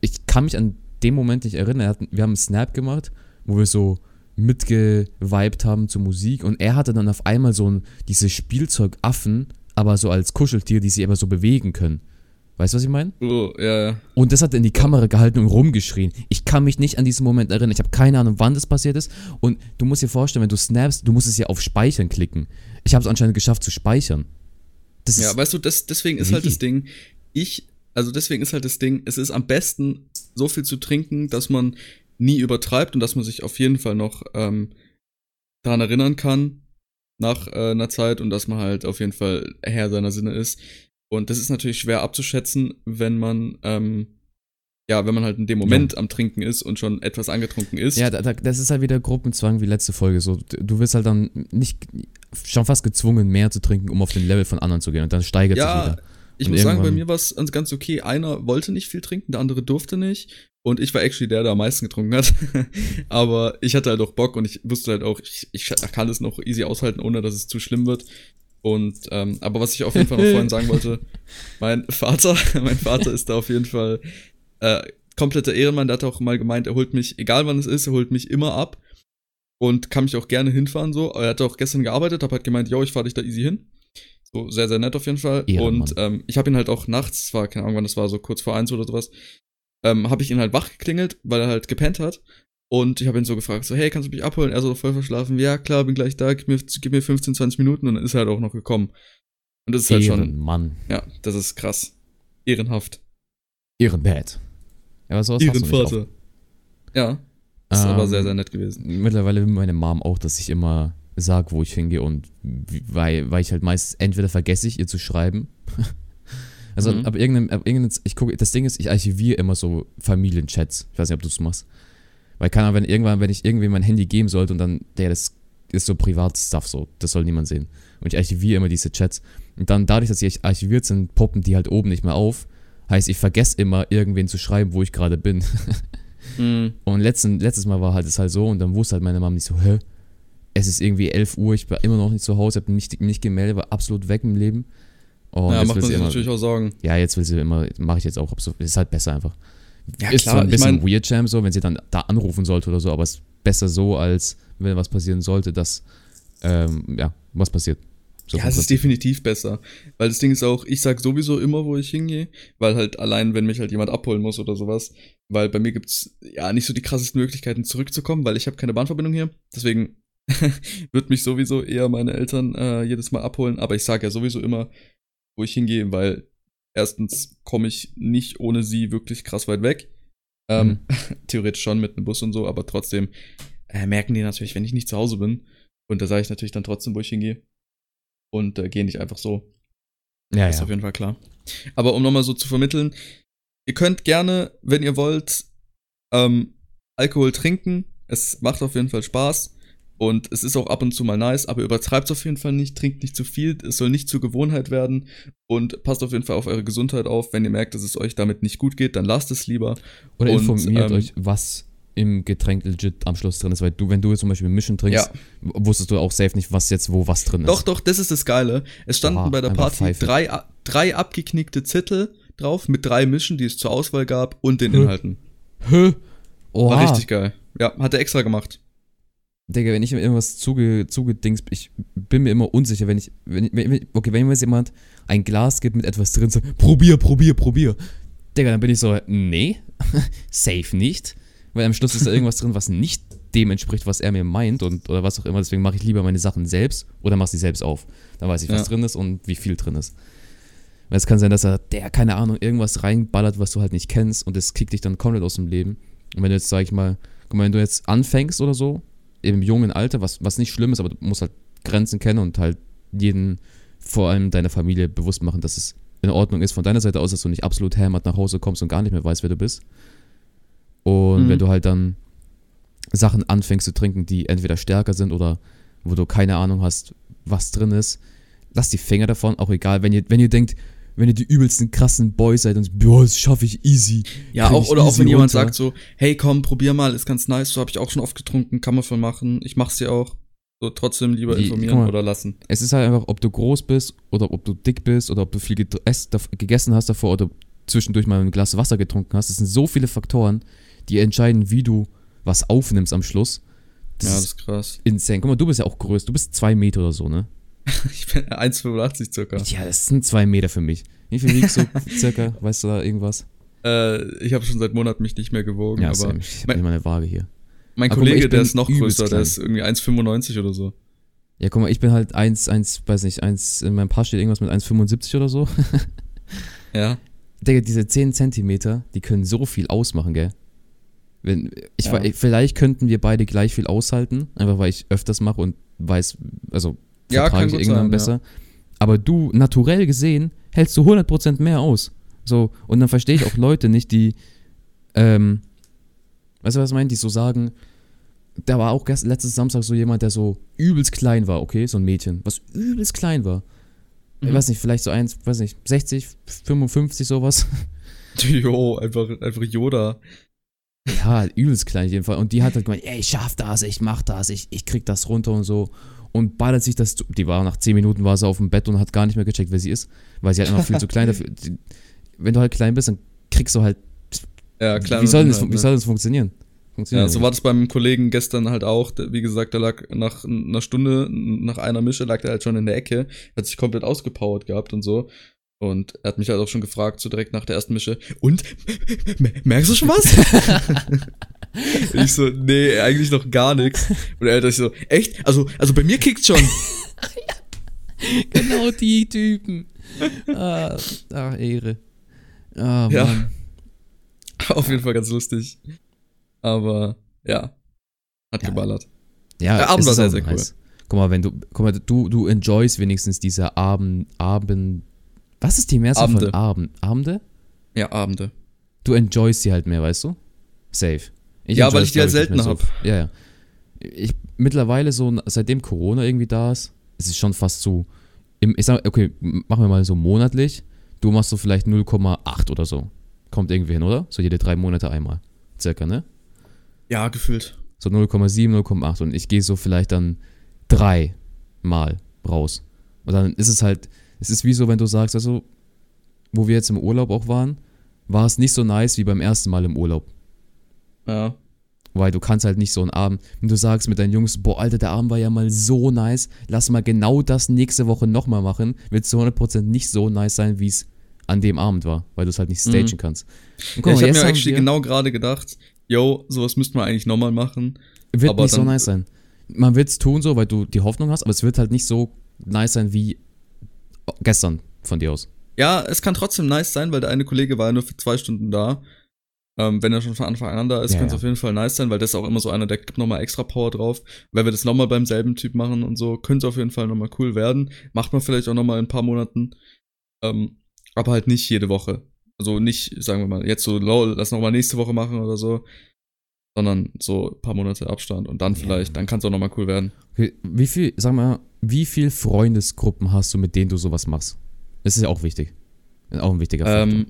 ich kann mich an dem Moment nicht erinnern. Er hat, wir haben einen Snap gemacht, wo wir so mitgeweibt haben zur Musik und er hatte dann auf einmal so ein, diese Spielzeugaffen, aber so als Kuscheltier, die sich aber so bewegen können. Weißt du, was ich meine? Oh, ja, ja. Und das hat er in die Kamera gehalten und rumgeschrien. Ich kann mich nicht an diesen Moment erinnern. Ich habe keine Ahnung, wann das passiert ist. Und du musst dir vorstellen, wenn du snappst, du musst es ja auf Speichern klicken. Ich habe es anscheinend geschafft zu speichern. Das Ja, weißt du, das, deswegen ist halt das Ding, ich, also deswegen ist halt das Ding, es ist am besten, so viel zu trinken, dass man nie übertreibt und dass man sich auf jeden Fall noch ähm, daran erinnern kann nach äh, einer Zeit und dass man halt auf jeden Fall Herr seiner Sinne ist. Und das ist natürlich schwer abzuschätzen, wenn man, ähm, ja, wenn man halt in dem Moment am Trinken ist und schon etwas angetrunken ist. Ja, da, da, das ist halt wieder Gruppenzwang wie letzte Folge. So, du wirst halt dann nicht schon fast gezwungen, mehr zu trinken, um auf den Level von anderen zu gehen. Und dann steigert sich Ja, wieder. ich Und muss sagen, bei mir war es ganz okay. Einer wollte nicht viel trinken, der andere durfte nicht. Und ich war actually der, der am meisten getrunken hat. Aber ich hatte halt auch Bock und ich wusste halt auch, ich, ich kann es noch easy aushalten, ohne dass es zu schlimm wird. Und, ähm, aber was ich auf jeden Fall noch vorhin sagen wollte, mein Vater, mein Vater ist da auf jeden Fall äh, kompletter Ehrenmann, der hat auch mal gemeint, er holt mich, egal wann es ist, er holt mich immer ab und kann mich auch gerne hinfahren so. Er hat auch gestern gearbeitet, hab halt gemeint, yo, ich fahr dich da easy hin. So sehr, sehr nett auf jeden Fall. Ehrenmann. Und ähm, ich habe ihn halt auch nachts, es war keine Ahnung, wann das war, so kurz vor eins oder sowas, ähm, habe ich ihn halt wach geklingelt, weil er halt gepennt hat. Und ich habe ihn so gefragt, so, hey, kannst du mich abholen? Er so voll verschlafen, ja klar, bin gleich da, gib mir, gib mir 15, 20 Minuten und dann ist er halt auch noch gekommen. Und das ist halt schon, Ehrenmann. ja, das ist krass. Ehrenhaft. Ehrenbad. Ja, aber sowas Ehrenvater. Ja, ist aber Ähm, sehr, sehr nett gewesen. Mittlerweile will meine Mom auch, dass ich immer sag, wo ich hingehe und weil, weil ich halt meist entweder vergesse ich ihr zu schreiben. also Mhm. ab irgendeinem, ab irgendeinem, ich gucke, das Ding ist, ich archiviere immer so Familienchats. Ich weiß nicht, ob du es machst. Weil kann wenn irgendwann, wenn ich irgendwie mein Handy geben sollte und dann, der, das ist so Privatstuff so, das soll niemand sehen. Und ich archiviere immer diese Chats. Und dann dadurch, dass sie archiviert sind, poppen die halt oben nicht mehr auf. Heißt, ich vergesse immer, irgendwen zu schreiben, wo ich gerade bin. Mhm. Und letzten, letztes Mal war halt es halt so und dann wusste halt meine Mom nicht so, hä? Es ist irgendwie 11 Uhr, ich war immer noch nicht zu Hause, hab mich nicht, gemeldet, war absolut weg im Leben. Und ja, macht man sich immer, natürlich auch Sorgen. ja, jetzt will sie immer, mache ich jetzt auch, ist halt besser einfach. Ja, ist klar, zwar ein ich bisschen mein- weird Jam so, wenn sie dann da anrufen sollte oder so, aber es ist besser so, als wenn was passieren sollte, dass, ähm, ja, was passiert. So ja, es ist definitiv besser. Weil das Ding ist auch, ich sag sowieso immer, wo ich hingehe, weil halt allein, wenn mich halt jemand abholen muss oder sowas, weil bei mir gibt's ja nicht so die krassesten Möglichkeiten zurückzukommen, weil ich habe keine Bahnverbindung hier. Deswegen wird mich sowieso eher meine Eltern äh, jedes Mal abholen, aber ich sage ja sowieso immer, wo ich hingehe, weil erstens komme ich nicht ohne sie wirklich krass weit weg. Ähm, Theoretisch schon mit einem Bus und so, aber trotzdem äh, merken die natürlich, wenn ich nicht zu Hause bin. Und da sage ich natürlich dann trotzdem, wo ich hingehe. Und äh, gehe nicht einfach so. Ja, ist auf jeden Fall klar. Aber um nochmal so zu vermitteln, ihr könnt gerne, wenn ihr wollt, ähm, Alkohol trinken. Es macht auf jeden Fall Spaß. Und es ist auch ab und zu mal nice, aber übertreibt es auf jeden Fall nicht, trinkt nicht zu viel, es soll nicht zur Gewohnheit werden und passt auf jeden Fall auf eure Gesundheit auf. Wenn ihr merkt, dass es euch damit nicht gut geht, dann lasst es lieber. Oder Und, informiert ähm, euch, was im Getränk legit am Schluss drin ist, weil du, wenn du jetzt zum Beispiel Mischen trinkst, Ja. wusstest du auch safe nicht, was jetzt wo was drin ist. Doch, doch, das ist das Geile. Es standen Oha, bei der Party Pfeife. drei, drei abgeknickte Zettel drauf mit drei Mischen, die es zur Auswahl gab und den? Inhalten. Hä? Oha. War richtig geil. Ja, hat er extra gemacht. Digga, wenn ich mir irgendwas zuge, zugedings, ich bin mir immer unsicher, wenn ich, wenn, ich- wenn, okay, wenn mir jetzt jemand ein Glas gibt mit etwas drin, sagt, probier, probier, probier. Digga, dann bin ich so, nee, safe nicht, weil am Schluss ist da irgendwas drin, was nicht dem entspricht, was er mir meint und oder was auch immer, deswegen mache ich lieber meine Sachen selbst oder mache sie selbst auf. Dann weiß ich, was Ja. drin ist und wie viel drin ist. Weil es kann sein, dass er, der, keine Ahnung, irgendwas reinballert, was du halt nicht kennst und das kickt dich dann komplett aus dem Leben. Und wenn du jetzt, sag ich mal, guck mal, wenn du jetzt anfängst oder so, im jungen Alter, was, was nicht schlimm ist, aber du musst halt Grenzen kennen und halt jeden, vor allem deiner Familie, bewusst machen, dass es in Ordnung ist von deiner Seite aus, dass du nicht absolut hämmert nach Hause kommst und gar nicht mehr weißt, wer du bist. Und Mhm. wenn du halt dann Sachen anfängst zu trinken, die entweder stärker sind oder wo du keine Ahnung hast, was drin ist, lass die Finger davon, auch egal, wenn ihr, wenn ihr denkt, wenn ihr die übelsten krassen Boys seid und boah, das schaffe ich easy. Ja, auch, oder auch wenn jemand runter. sagt so, hey komm, probier mal, ist ganz nice, so habe ich auch schon oft getrunken, kann man voll machen, ich mach's dir auch. So trotzdem lieber Die- informieren mal. oder lassen. Es ist halt einfach, ob du groß bist oder ob du dick bist oder ob du viel gegessen hast davor oder zwischendurch mal ein Glas Wasser getrunken hast. Es sind so viele Faktoren, die entscheiden, wie du was aufnimmst am Schluss. Das ja, das ist ist krass. insane. Guck mal, du bist ja auch größer. Du bist zwei Meter oder so, ne? Ich bin 1,85 circa. Ja, das sind zwei Meter für mich. Wie viel wiegst du circa? Weißt du da irgendwas? Äh, ich habe schon seit Monaten mich nicht mehr gewogen, Ja, aber ich hab mein- nicht mal eine Waage hier. mein Aber mal, Kollege, ich der ist noch größer, der klein. ist irgendwie 1,95 oder so. Ja, guck mal, ich bin halt 1, 1, weiß nicht, 1, in meinem Pass steht irgendwas mit 1,75 oder so. Ja. Digga, diese 10 Zentimeter, die können so viel ausmachen, gell? Wenn, ich, Ja. Vielleicht könnten wir beide gleich viel aushalten, einfach weil ich öfters mache und weiß, also Ja, vertrage ich irgendwann sein, besser. Aber du, naturell gesehen, hältst du 100% mehr aus. So, und dann verstehe ich auch Leute nicht, die, ähm, weißt du, was ich meine? Die so sagen, da war auch gest, letztes Samstag so jemand, der so übelst klein war, okay? So ein Mädchen, was übelst klein war. Ich Mhm. weiß nicht, vielleicht so eins, weiß nicht, 60, 55, sowas. Jo, einfach, einfach Yoda. Ja, übelst klein auf jeden Fall. Und die hat halt gemeint, ey, ich schaff das, ich mach das, ich, ich krieg das runter und so. Und ballert sich das, zu- die war nach 10 Minuten war sie auf dem Bett und hat gar nicht mehr gecheckt, wer sie ist, weil sie halt immer viel zu klein dafür. Die, wenn du halt klein bist, dann kriegst du halt, Ja, klar. wie, soll das, halt, wie ne? soll das funktionieren? Ja, so war das beim Kollegen gestern halt auch. Wie gesagt, der lag nach einer Stunde, nach einer Mische, lag der halt schon in der Ecke, hat sich komplett ausgepowert gehabt und so. Und er hat mich halt auch schon gefragt, so direkt nach der ersten Mische. Und? Merkst du schon was? ich so, nee, eigentlich noch gar nichts. Und er hat so, echt? Also, also bei mir kickt's schon. Genau die Typen. ah, ach, Ehre. Ah, Ja. Mann. Auf jeden Fall ganz lustig. Aber, ja. Hat Ja. geballert. Ja, Der Abend war sehr, sehr cool. nice. Guck mal, wenn du, guck mal, du, du enjoyst wenigstens diese Abend, Abend, was ist die Mehrzahl von Abende. Abend? Abende? Ja, Abende. du enjoyst sie halt mehr, weißt du? Safe. Ja, enjoy weil ich die halt selten so. Ja, ja. Ich mittlerweile so, seitdem Corona irgendwie da ist, ist es schon fast so, im, ich sag, okay, machen wir mal so monatlich, du machst so vielleicht 0,8 oder so. Kommt irgendwie hin, oder? So jede drei Monate einmal. Circa, ne? Ja, gefühlt. So 0,7, 0,8 und ich gehe so vielleicht dann drei Mal raus. Und dann ist es halt, es ist wie so, wenn du sagst, also, wo wir jetzt im Urlaub auch waren, war es nicht so nice wie beim ersten Mal im Urlaub. Ja. Weil du kannst halt nicht so einen Abend, wenn du sagst mit deinen Jungs, boah, Alter, der Abend war ja mal so nice, lass mal genau das nächste Woche nochmal machen, wird zu 100% nicht so nice sein, wie es an dem Abend war, weil du es halt nicht stagen Mhm. kannst. Und ja guck ich habe mir actually wir- genau gerade gedacht, yo, sowas müsste man eigentlich nochmal machen. Wird aber nicht so nice sein. man wird es tun so, weil du die Hoffnung hast, aber es wird halt nicht so nice sein wie gestern von dir aus. Ja, es kann trotzdem nice sein, weil der eine Kollege war ja nur für zwei Stunden da. Ähm, wenn er schon von Anfang an da ist, Ja, kann es ja. auf jeden Fall nice sein, weil das ist auch immer so einer, der gibt nochmal extra Power drauf. Wenn wir das nochmal beim selben Typ machen und so, könnte es auf jeden Fall nochmal cool werden. Macht man vielleicht auch nochmal in ein paar Monaten. Ähm, aber halt nicht jede Woche. Also nicht, sagen wir mal, jetzt so, lol, lass nochmal nächste Woche machen oder so. Sondern so ein paar Monate Abstand und dann Ja. vielleicht, dann kann es auch nochmal cool werden. Okay, wie viel, sag mal, wie viel Freundesgruppen hast du, mit denen du sowas machst? Das ist ja auch wichtig. Auch ein wichtiger Faktor. Ähm,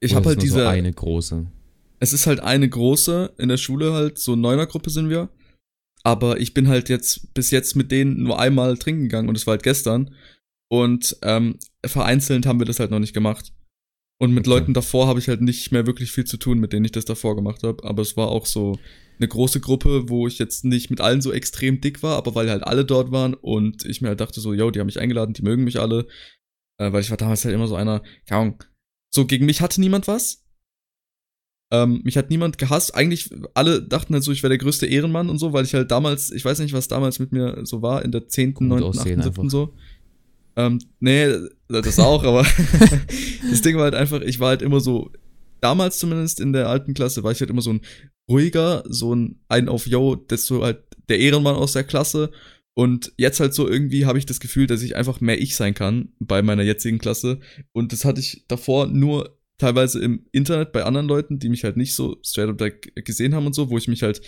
ich habe ist halt diese, So eine große. es ist halt eine große in der Schule halt, so Neunergruppe sind wir. Aber ich bin halt jetzt bis jetzt mit denen nur einmal trinken gegangen und es war halt gestern. Und ähm, vereinzelt haben wir das halt noch nicht gemacht. Und mit Okay. Leuten davor habe ich halt nicht mehr wirklich viel zu tun, mit denen ich das davor gemacht habe. Aber es war auch so eine große Gruppe, wo ich jetzt nicht mit allen so extrem dick war, aber weil halt alle dort waren und ich mir halt dachte so, yo, die haben mich eingeladen, die mögen mich alle. Äh, weil ich war damals halt immer so einer, keine Ahnung, so gegen mich hatte niemand was. Ähm, mich hat niemand gehasst. Eigentlich, alle dachten halt so, ich wäre der größte Ehrenmann und so, weil ich halt damals, ich weiß nicht, was damals mit mir so war, in der 10., Gut 9., aussehen 8., 7. einfach. so. Ähm, nee, das auch, aber das Ding war halt einfach, ich war halt immer so, damals zumindest in der alten Klasse, war ich halt immer so ein ruhiger, so ein ein auf Yo, das so halt der Ehrenmann aus der Klasse. Und jetzt halt so irgendwie habe ich das Gefühl, dass ich einfach mehr ich sein kann bei meiner jetzigen Klasse. Und das hatte ich davor nur teilweise im Internet bei anderen Leuten, die mich halt nicht so straight up gesehen haben und so, wo ich mich halt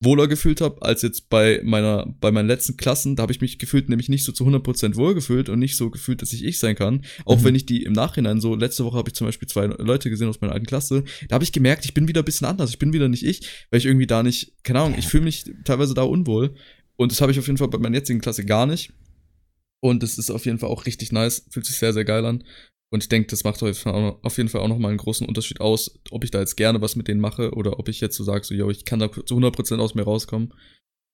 wohler gefühlt habe, als jetzt bei meiner, bei meinen letzten Klassen. Da habe ich mich gefühlt nämlich nicht so zu 100% wohl gefühlt und nicht so gefühlt, dass ich ich sein kann. Auch Mhm. wenn ich die im Nachhinein so, letzte Woche habe ich zum Beispiel zwei Leute gesehen aus meiner alten Klasse, da habe ich gemerkt, ich bin wieder ein bisschen anders. Ich bin wieder nicht ich, weil ich irgendwie da nicht, keine Ahnung, ich fühle mich teilweise da unwohl. Und das habe ich auf jeden Fall bei meiner jetzigen Klasse gar nicht. Und das ist auf jeden Fall auch richtig nice, fühlt sich sehr, sehr geil an. Und ich denke, das macht auf jeden Fall auch nochmal einen großen Unterschied aus, ob ich da jetzt gerne was mit denen mache oder ob ich jetzt so sage, so, yo, ich kann da zu 100% aus mir rauskommen.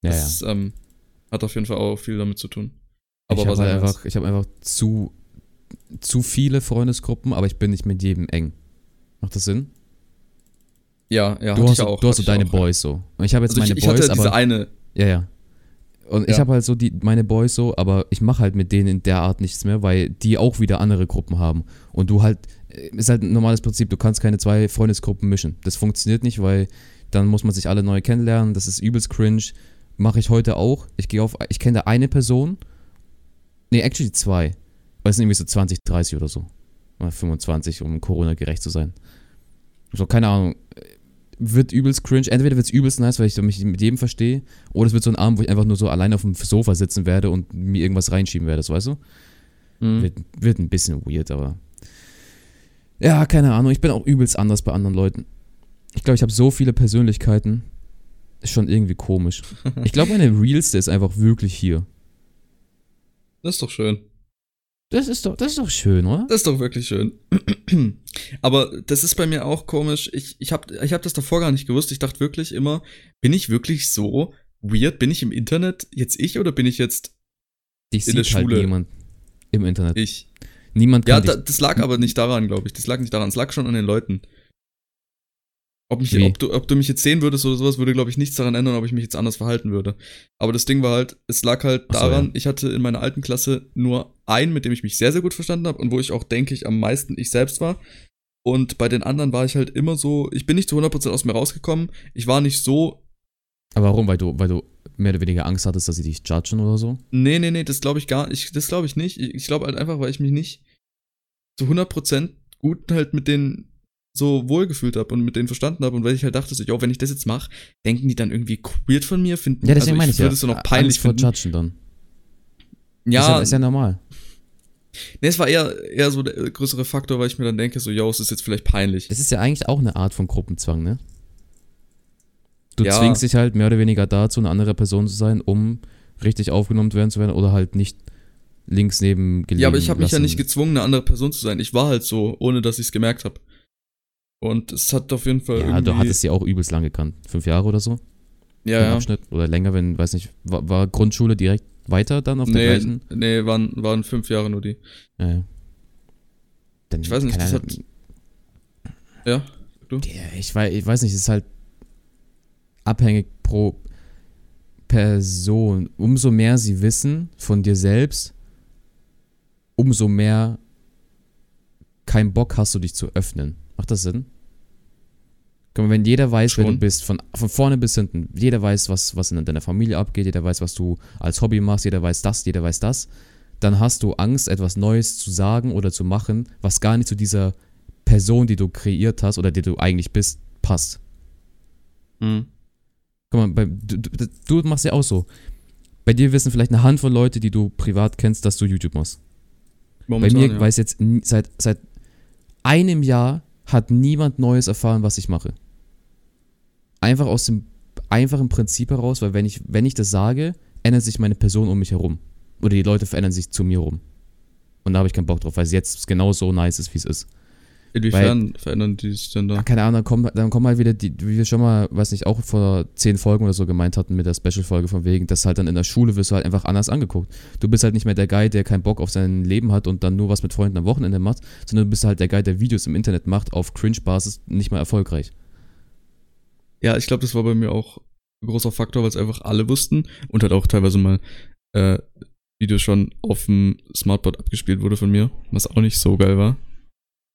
Ja, das ja. Ist, ähm, hat auf jeden Fall auch viel damit zu tun. Aber ich habe halt einfach, ich hab einfach zu, zu viele Freundesgruppen, aber ich bin nicht mit jedem eng. Macht das Sinn? Ja, ja, du hatte hast, ich auch. du hast hatte so deine auch, ja. Boys so. Und ich habe jetzt Also meine ich, ich Boys, hatte diese aber eine, ja, ja. Und ich Ja. habe halt so die meine Boys so, aber ich mache halt mit denen in der Art nichts mehr, weil die auch wieder andere Gruppen haben. Und du halt, äh, ist halt ein normales Prinzip, du kannst keine zwei Freundesgruppen mischen. Das funktioniert nicht, weil dann muss man sich alle neu kennenlernen. Das ist übelst cringe. Mache ich heute auch. Ich gehe auf, ich kenne da eine Person. Nee, actually zwei. Weil es sind irgendwie so 20, 30 oder so. Oder 25, um Corona gerecht zu sein. So, keine Ahnung. Wird übelst cringe. Entweder wird es übelst nice, weil ich mich mit jedem verstehe, oder es wird so ein Abend, wo ich einfach nur so allein auf dem Sofa sitzen werde und mir irgendwas reinschieben werde, das weißt du? Mhm. Wird, wird ein bisschen weird, aber. Ja, keine Ahnung. Ich bin auch übelst anders bei anderen Leuten. Ich glaube, ich habe so viele Persönlichkeiten. Ist schon irgendwie komisch. Ich glaube, meine realste ist einfach wirklich hier. Das ist doch schön. Das ist doch, das ist doch schön, oder? Das ist doch wirklich schön. Aber das ist bei mir auch komisch. Ich, ich habe ich hab das davor gar nicht gewusst. Ich dachte wirklich immer, bin ich wirklich so weird? Bin ich im Internet jetzt ich oder bin ich jetzt Dich in der halt Schule. niemand im Internet. ich? Niemand Ja, kann da, dich. das lag aber nicht daran, glaube ich. Das lag nicht daran. Es lag schon an den Leuten. Ob, mich, ob, du, ob du mich jetzt sehen würdest oder sowas, würde, glaube ich, nichts daran ändern, ob ich mich jetzt anders verhalten würde. Aber das Ding war halt, es lag halt so, daran, ja. ich hatte in meiner alten Klasse nur einen, mit dem ich mich sehr, sehr gut verstanden habe und wo ich auch, denke ich, am meisten ich selbst war. Und bei den anderen war ich halt immer so, ich bin nicht zu 100% aus mir rausgekommen. Ich war nicht so, Aber warum? Weil du, weil du mehr oder weniger Angst hattest, dass sie dich judgen oder so? nee, nee, nee, das glaube ich gar nicht, das glaube ich nicht. Ich, ich glaube halt einfach, weil ich mich nicht zu 100% gut halt mit denen so wohlgefühlt habe und mit denen verstanden habe und weil ich halt dachte, so, yo, wenn ich das jetzt mache, denken die dann irgendwie weird von mir, finden, Ja, deswegen also meine ich würde ja. es so noch peinlich Angst vor finden. dann. Ja, Ist ja, ist ja normal. nee, es war eher, eher so der äh, größere Faktor, weil ich mir dann denke, so, yo, es ist jetzt vielleicht peinlich. Das ist ja eigentlich auch eine Art von Gruppenzwang, ne? Du Ja. zwingst dich halt mehr oder weniger dazu, eine andere Person zu sein, um richtig aufgenommen werden zu werden oder halt nicht links neben gelegen Ja, aber ich habe mich ja nicht gezwungen, eine andere Person zu sein. Ich war halt so, ohne dass ich es gemerkt habe. Und es hat auf jeden Fall Ja, irgendwie, du hattest sie auch übelst lang gekannt. Fünf Jahre oder so? ja, ja. Abschnitt? Oder länger, wenn, weiß nicht, war, war Grundschule direkt weiter dann auf der Nee, gleichen? nee, waren, waren fünf Jahre nur die. Ja, ja. Dann, Ich weiß nicht, das hat- Ja, du? Ja, ich weiß, ich weiß nicht, es ist halt abhängig pro. Person, umso mehr sie wissen von dir selbst, umso mehr keinen Bock hast du dich zu öffnen. Macht das Sinn? Guck mal, wenn jeder weiß, wer du Schon. bist, von, von vorne bis hinten, jeder weiß, was, was in deiner Familie abgeht, jeder weiß, was du als Hobby machst, jeder weiß das, jeder weiß das, dann hast du Angst, etwas Neues zu sagen oder zu machen, was gar nicht zu dieser Person, die du kreiert hast oder die du eigentlich bist, passt. Mhm. Guck mal, bei, du, du, du machst ja auch so. Bei dir wissen vielleicht eine Handvoll Leute, die du privat kennst, dass du YouTube machst. Momentan, Bei mir ja. weiß jetzt seit, seit einem Jahr hat niemand Neues erfahren, was ich mache. Einfach aus dem einfachen Prinzip heraus, weil wenn ich, wenn ich das sage, ändert sich meine Person um mich herum. Oder die Leute verändern sich zu mir rum. Und da habe ich keinen Bock drauf, weil es jetzt genau so nice ist, wie es ist. Inwiefern verändern die sich denn da? Ah, keine Ahnung, dann kommen, dann kommen halt wieder die, wie wir schon mal, weiß nicht, auch vor zehn Folgen oder so gemeint hatten mit der Special-Folge von wegen, dass halt dann in der Schule wirst du halt einfach anders angeguckt. Du bist halt nicht mehr der Guy, der keinen Bock auf sein Leben hat und dann nur was mit Freunden am Wochenende macht, sondern du bist halt der Guy, der Videos im Internet macht, auf Cringe-Basis, nicht mal erfolgreich. Ja, ich glaube, das war bei mir auch ein großer Faktor, weil es einfach alle wussten und halt auch teilweise mal äh, Videos schon auf dem Smartboard abgespielt wurde von mir, was auch nicht so geil war.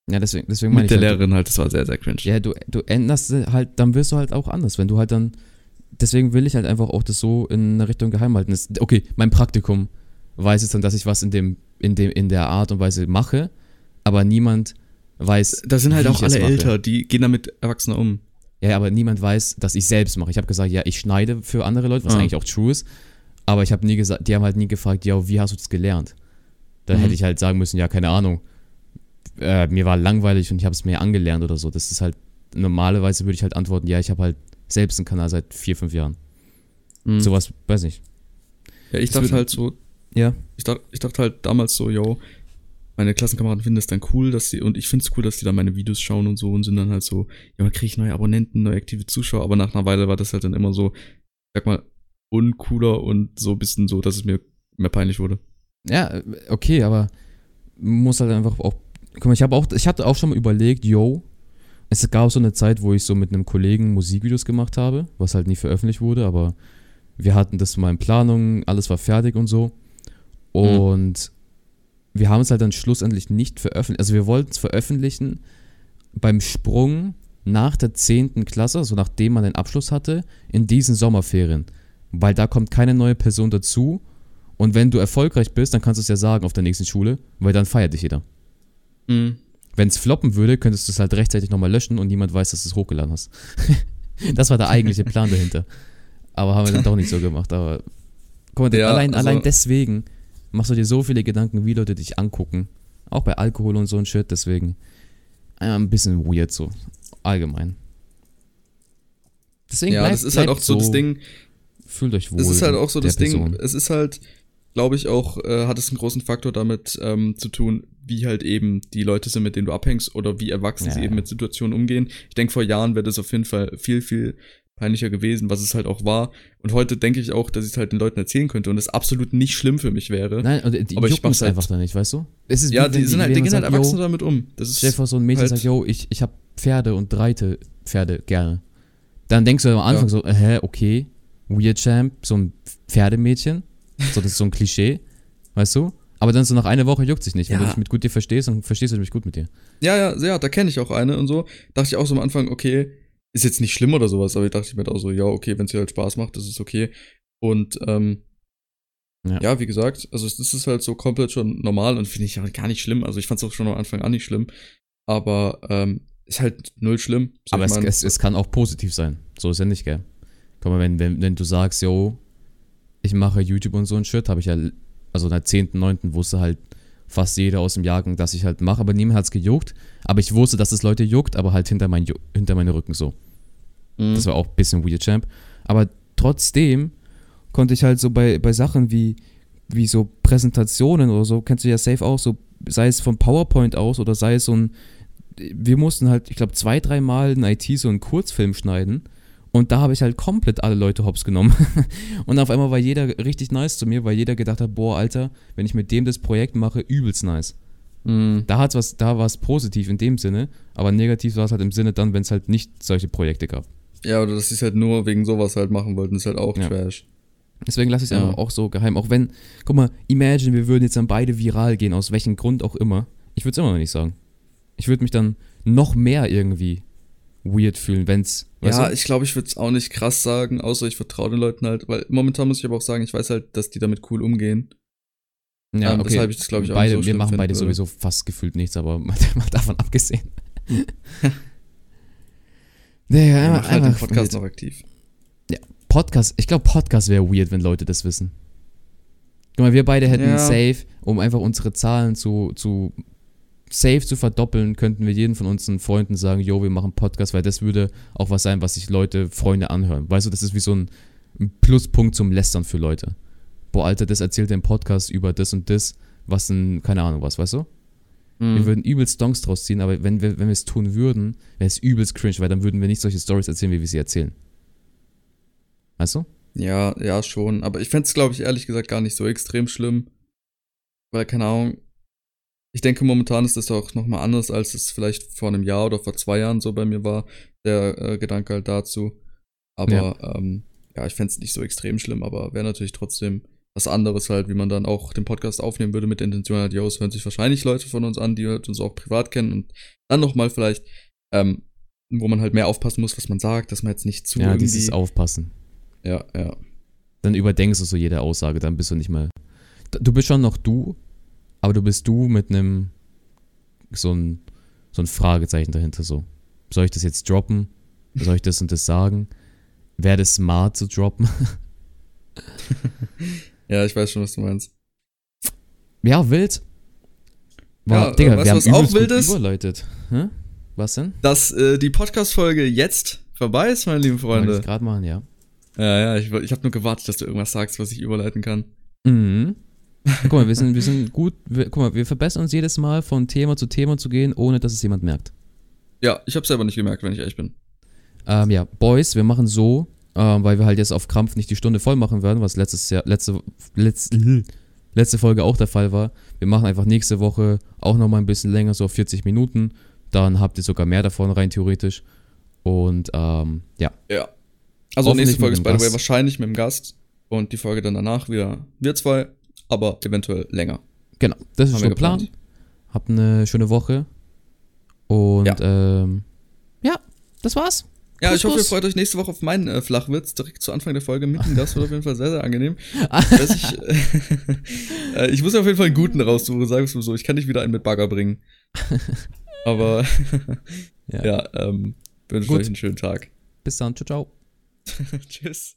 Ja, deswegen, deswegen meine Mit ich der halt, Lehrerin halt, das war sehr, sehr cringe. Ja, du, du änderst halt, dann wirst du halt auch anders, wenn du halt dann, deswegen will ich halt einfach auch das so in eine Richtung geheim halten. Das, okay, mein Praktikum weiß jetzt dann, dass ich was in dem, in dem, in der Art und Weise mache, aber niemand weiß. Da sind halt auch es alle älter, die gehen damit Erwachsener um. Ja, aber niemand weiß, dass ich selbst mache. Ich habe gesagt, ja, ich schneide für andere Leute, was Ah. eigentlich auch true ist. Aber ich habe nie gesagt, die haben halt nie gefragt, ja, wie hast du das gelernt? Dann Mhm. hätte ich halt sagen müssen, ja, keine Ahnung. Äh, mir war langweilig und ich habe es mir angelernt oder so. Das ist halt, normalerweise würde ich halt antworten, ja, ich habe halt selbst einen Kanal seit vier, fünf Jahren. Mhm. Sowas, weiß nicht. Ja, ich Das dachte halt so, Ja. ich dachte, ich dachte halt damals so, yo, meine Klassenkameraden finden es dann cool, dass sie, und ich finde es cool, dass die dann meine Videos schauen und so und sind dann halt so, ja, kriege ich neue Abonnenten, neue aktive Zuschauer, aber nach einer Weile war das halt dann immer so, sag mal, uncooler und so ein bisschen so, dass es mir mehr peinlich wurde. Ja, äh, okay, aber muss halt einfach auch. Guck mal, ich habe auch, ich hatte auch schon mal überlegt, yo, es gab so eine Zeit, wo ich so mit einem Kollegen Musikvideos gemacht habe, was halt nie veröffentlicht wurde, aber wir hatten das mal in Planung, alles war fertig und so. Und wir haben es halt dann schlussendlich nicht veröffentlicht. Also wir wollten es veröffentlichen beim Sprung nach der 10. Klasse, also nachdem man den Abschluss hatte, in diesen Sommerferien. Weil da kommt keine neue Person dazu und wenn du erfolgreich bist, dann kannst du es ja sagen auf der nächsten Schule, weil dann feiert dich jeder. Mhm. Wenn es floppen würde, könntest du es halt rechtzeitig nochmal löschen und niemand weiß, dass du es hochgeladen hast. das war der eigentliche Plan dahinter. Aber haben wir dann doch nicht so gemacht. Aber guck mal, Ja, allein, also- allein deswegen machst du dir so viele Gedanken, wie Leute dich angucken. Auch bei Alkohol und so ein Shit, deswegen ein bisschen weird so. Allgemein. Deswegen Ja, bleibt, das ist halt auch so das Ding, Fühlt euch wohl. das ist halt auch so das Ding, Person. es ist halt, glaube ich auch, äh, hat es einen großen Faktor damit ähm, zu tun, wie halt eben die Leute sind, mit denen du abhängst oder wie erwachsen Ja, sie eben mit Situationen umgehen. Ich denke, vor Jahren wäre das auf jeden Fall viel, viel peinlicher gewesen, was es halt auch war. Und heute denke ich auch, dass ich es halt den Leuten erzählen könnte und es absolut nicht schlimm für mich wäre. Nein, und die Aber ich mach's halt- einfach da nicht, weißt du? Es ist ja, die wenn sind halt, die gehen halt erwachsen damit um. Das ist Stell dir vor, so ein Mädchen halt- sagt, yo, ich, ich habe Pferde und reite Pferde gerne. Dann denkst du am Anfang Ja. so, äh, hä, okay, Weird Champ, so ein Pferdemädchen, so das ist so ein Klischee, weißt du? Aber dann so nach einer Woche juckt sich nicht. Wenn Ja. du dich mit gut dir verstehst, dann verstehst du dich gut mit dir. Ja, ja, ja, da kenne ich auch eine und so. Dachte ich auch so am Anfang, okay, ist jetzt nicht schlimm oder sowas, aber ich dachte mir halt auch so, ja, okay, wenn es dir halt Spaß macht, das ist okay. Und ähm, Ja. ja. wie gesagt, also das ist halt so komplett schon normal und finde ich auch gar nicht schlimm. Also ich fand es auch schon am Anfang an nicht schlimm. Aber ähm, ist halt null schlimm. So, Aber es, es, es kann auch positiv sein. So ist ja nicht, gell? Guck mal, wenn, wenn, wenn du sagst, yo, ich mache YouTube und so ein Shit, habe ich ja, also in der 10., 9. wusste halt fast jeder aus dem Jahrgang, dass ich halt mache, aber niemand hat's gejuckt. Aber ich wusste, dass es Leute juckt, aber halt hinter, mein, hinter meine Rücken so. Mhm. Das war auch ein bisschen Weird Champ. Aber trotzdem konnte ich halt so bei, bei Sachen wie, wie so Präsentationen oder so, kennst du ja safe auch, so sei es von PowerPoint aus oder sei es so ein, wir mussten halt, ich glaube, zwei, dreimal in IT so einen Kurzfilm schneiden. Und da habe ich halt komplett alle Leute hops genommen. und auf einmal war jeder richtig nice zu mir, weil jeder gedacht hat, boah, Alter, wenn ich mit dem das Projekt mache, übelst nice. Mhm. Da hat's was, da war es positiv in dem Sinne, aber negativ war es halt im Sinne dann, wenn es halt nicht solche Projekte gab. Ja, oder dass sie es halt nur wegen sowas halt machen wollten, ist halt auch Ja. Trash. Deswegen lasse ich es Ja. einfach auch so geheim. Auch wenn, guck mal, imagine, wir würden jetzt dann beide viral gehen, aus welchem Grund auch immer. Ich würde es immer noch nicht sagen. Ich würde mich dann noch mehr irgendwie weird fühlen, wenn's. Ja, du? ich glaube, ich würde es auch nicht krass sagen, außer ich vertraue den Leuten halt, weil momentan muss ich aber auch sagen, ich weiß halt, dass die damit cool umgehen. ja, ähm, weshalb ich das, glaub ich, auch beide, nicht so Wir machen beide würde. sowieso fast gefühlt nichts, aber mal, davon abgesehen. Ich einfach, mache halt den Podcast weird. noch aktiv. Podcast, ich glaube, Podcast wäre weird, wenn Leute das wissen. Guck mal, wir beide hätten Ja. safe, um einfach unsere Zahlen zu, zu safe zu verdoppeln, könnten wir jeden von unseren Freunden sagen, yo, wir machen Podcast, weil das würde auch was sein, was sich Leute, Freunde anhören. Weißt du, das ist wie so ein ein Pluspunkt zum Lästern für Leute. Boah, Alter, das erzählt im Podcast über das und das, was ein, keine Ahnung was, weißt du? Wir Mhm. würden übelst Stonks draus ziehen, aber wenn wir, wenn wir es tun würden, wäre es übelst cringe, weil dann würden wir nicht solche Stories erzählen, wie wir sie erzählen. Weißt du? Ja, ja, schon. Aber ich fände es, glaube ich, ehrlich gesagt gar nicht so extrem schlimm. Weil, keine Ahnung, ich denke, momentan ist das auch nochmal anders, als es vielleicht vor einem Jahr oder vor zwei Jahren so bei mir war, der äh, Gedanke halt dazu. Aber ja, ähm, ja ich fände es nicht so extrem schlimm, aber wäre natürlich trotzdem was anderes halt, wie man dann auch den Podcast aufnehmen würde mit der Intention halt, yo, es hören sich wahrscheinlich Leute von uns an, die halt uns auch privat kennen und dann nochmal vielleicht, ähm, wo man halt mehr aufpassen muss, was man sagt, dass man jetzt nicht zu ja, dieses Aufpassen. ja, ja. Dann überdenkst du so jede Aussage, dann bist du nicht mehr. Du bist schon noch du, aber du bist du mit einem so ein, so ein Fragezeichen dahinter so. Soll ich das jetzt droppen? Soll ich das und das sagen? Wäre das smart zu droppen? Ja, ich weiß schon, was du meinst. ja, wild. Ja, Boah, Digga, äh, weißt wir du, haben was auch wild ist? überleitet. Hä? Was denn? Dass äh, die Podcast-Folge jetzt vorbei ist, meine lieben Wollte Freunde. ich gerade machen, ja. Ja, ja, ich, ich habe nur gewartet, dass du irgendwas sagst, was ich überleiten kann. Mhm. Guck mal, wir sind, wir sind gut, wir, guck mal, wir verbessern uns jedes Mal von Thema zu Thema zu gehen, ohne dass es jemand merkt. Ja, ich habe selber nicht gemerkt, wenn ich ehrlich bin. Ähm, ja, Boys, wir machen so, ähm, weil wir halt jetzt auf Krampf nicht die Stunde voll machen werden, was letztes Jahr, letzte, letzte, letzte Folge auch der Fall war. Wir machen einfach nächste Woche auch nochmal ein bisschen länger, so auf 40 Minuten. Dann habt ihr sogar mehr davon rein theoretisch. Und ähm, ja, Ja. Also nächste Folge ist by the way wahrscheinlich mit dem Gast und die Folge dann danach wieder wir zwei, aber eventuell länger. genau, das ist wir Plan. geplant. Habt eine schöne Woche. Und Ja. ähm, ja, das war's. Ja, Kuss, ich hoffe, ihr freut euch nächste Woche auf meinen äh, Flachwitz direkt zu Anfang der Folge mit dem Gast. Wird auf jeden Fall sehr, sehr angenehm. Ich, äh, ich muss auf jeden Fall einen guten raussuchen, sagen wir es mal so. Ich kann nicht wieder einen mit Bagger bringen. Aber Ja. ja, ähm, wünsche euch einen schönen Tag. Bis dann, ciao, ciao. Tschüss.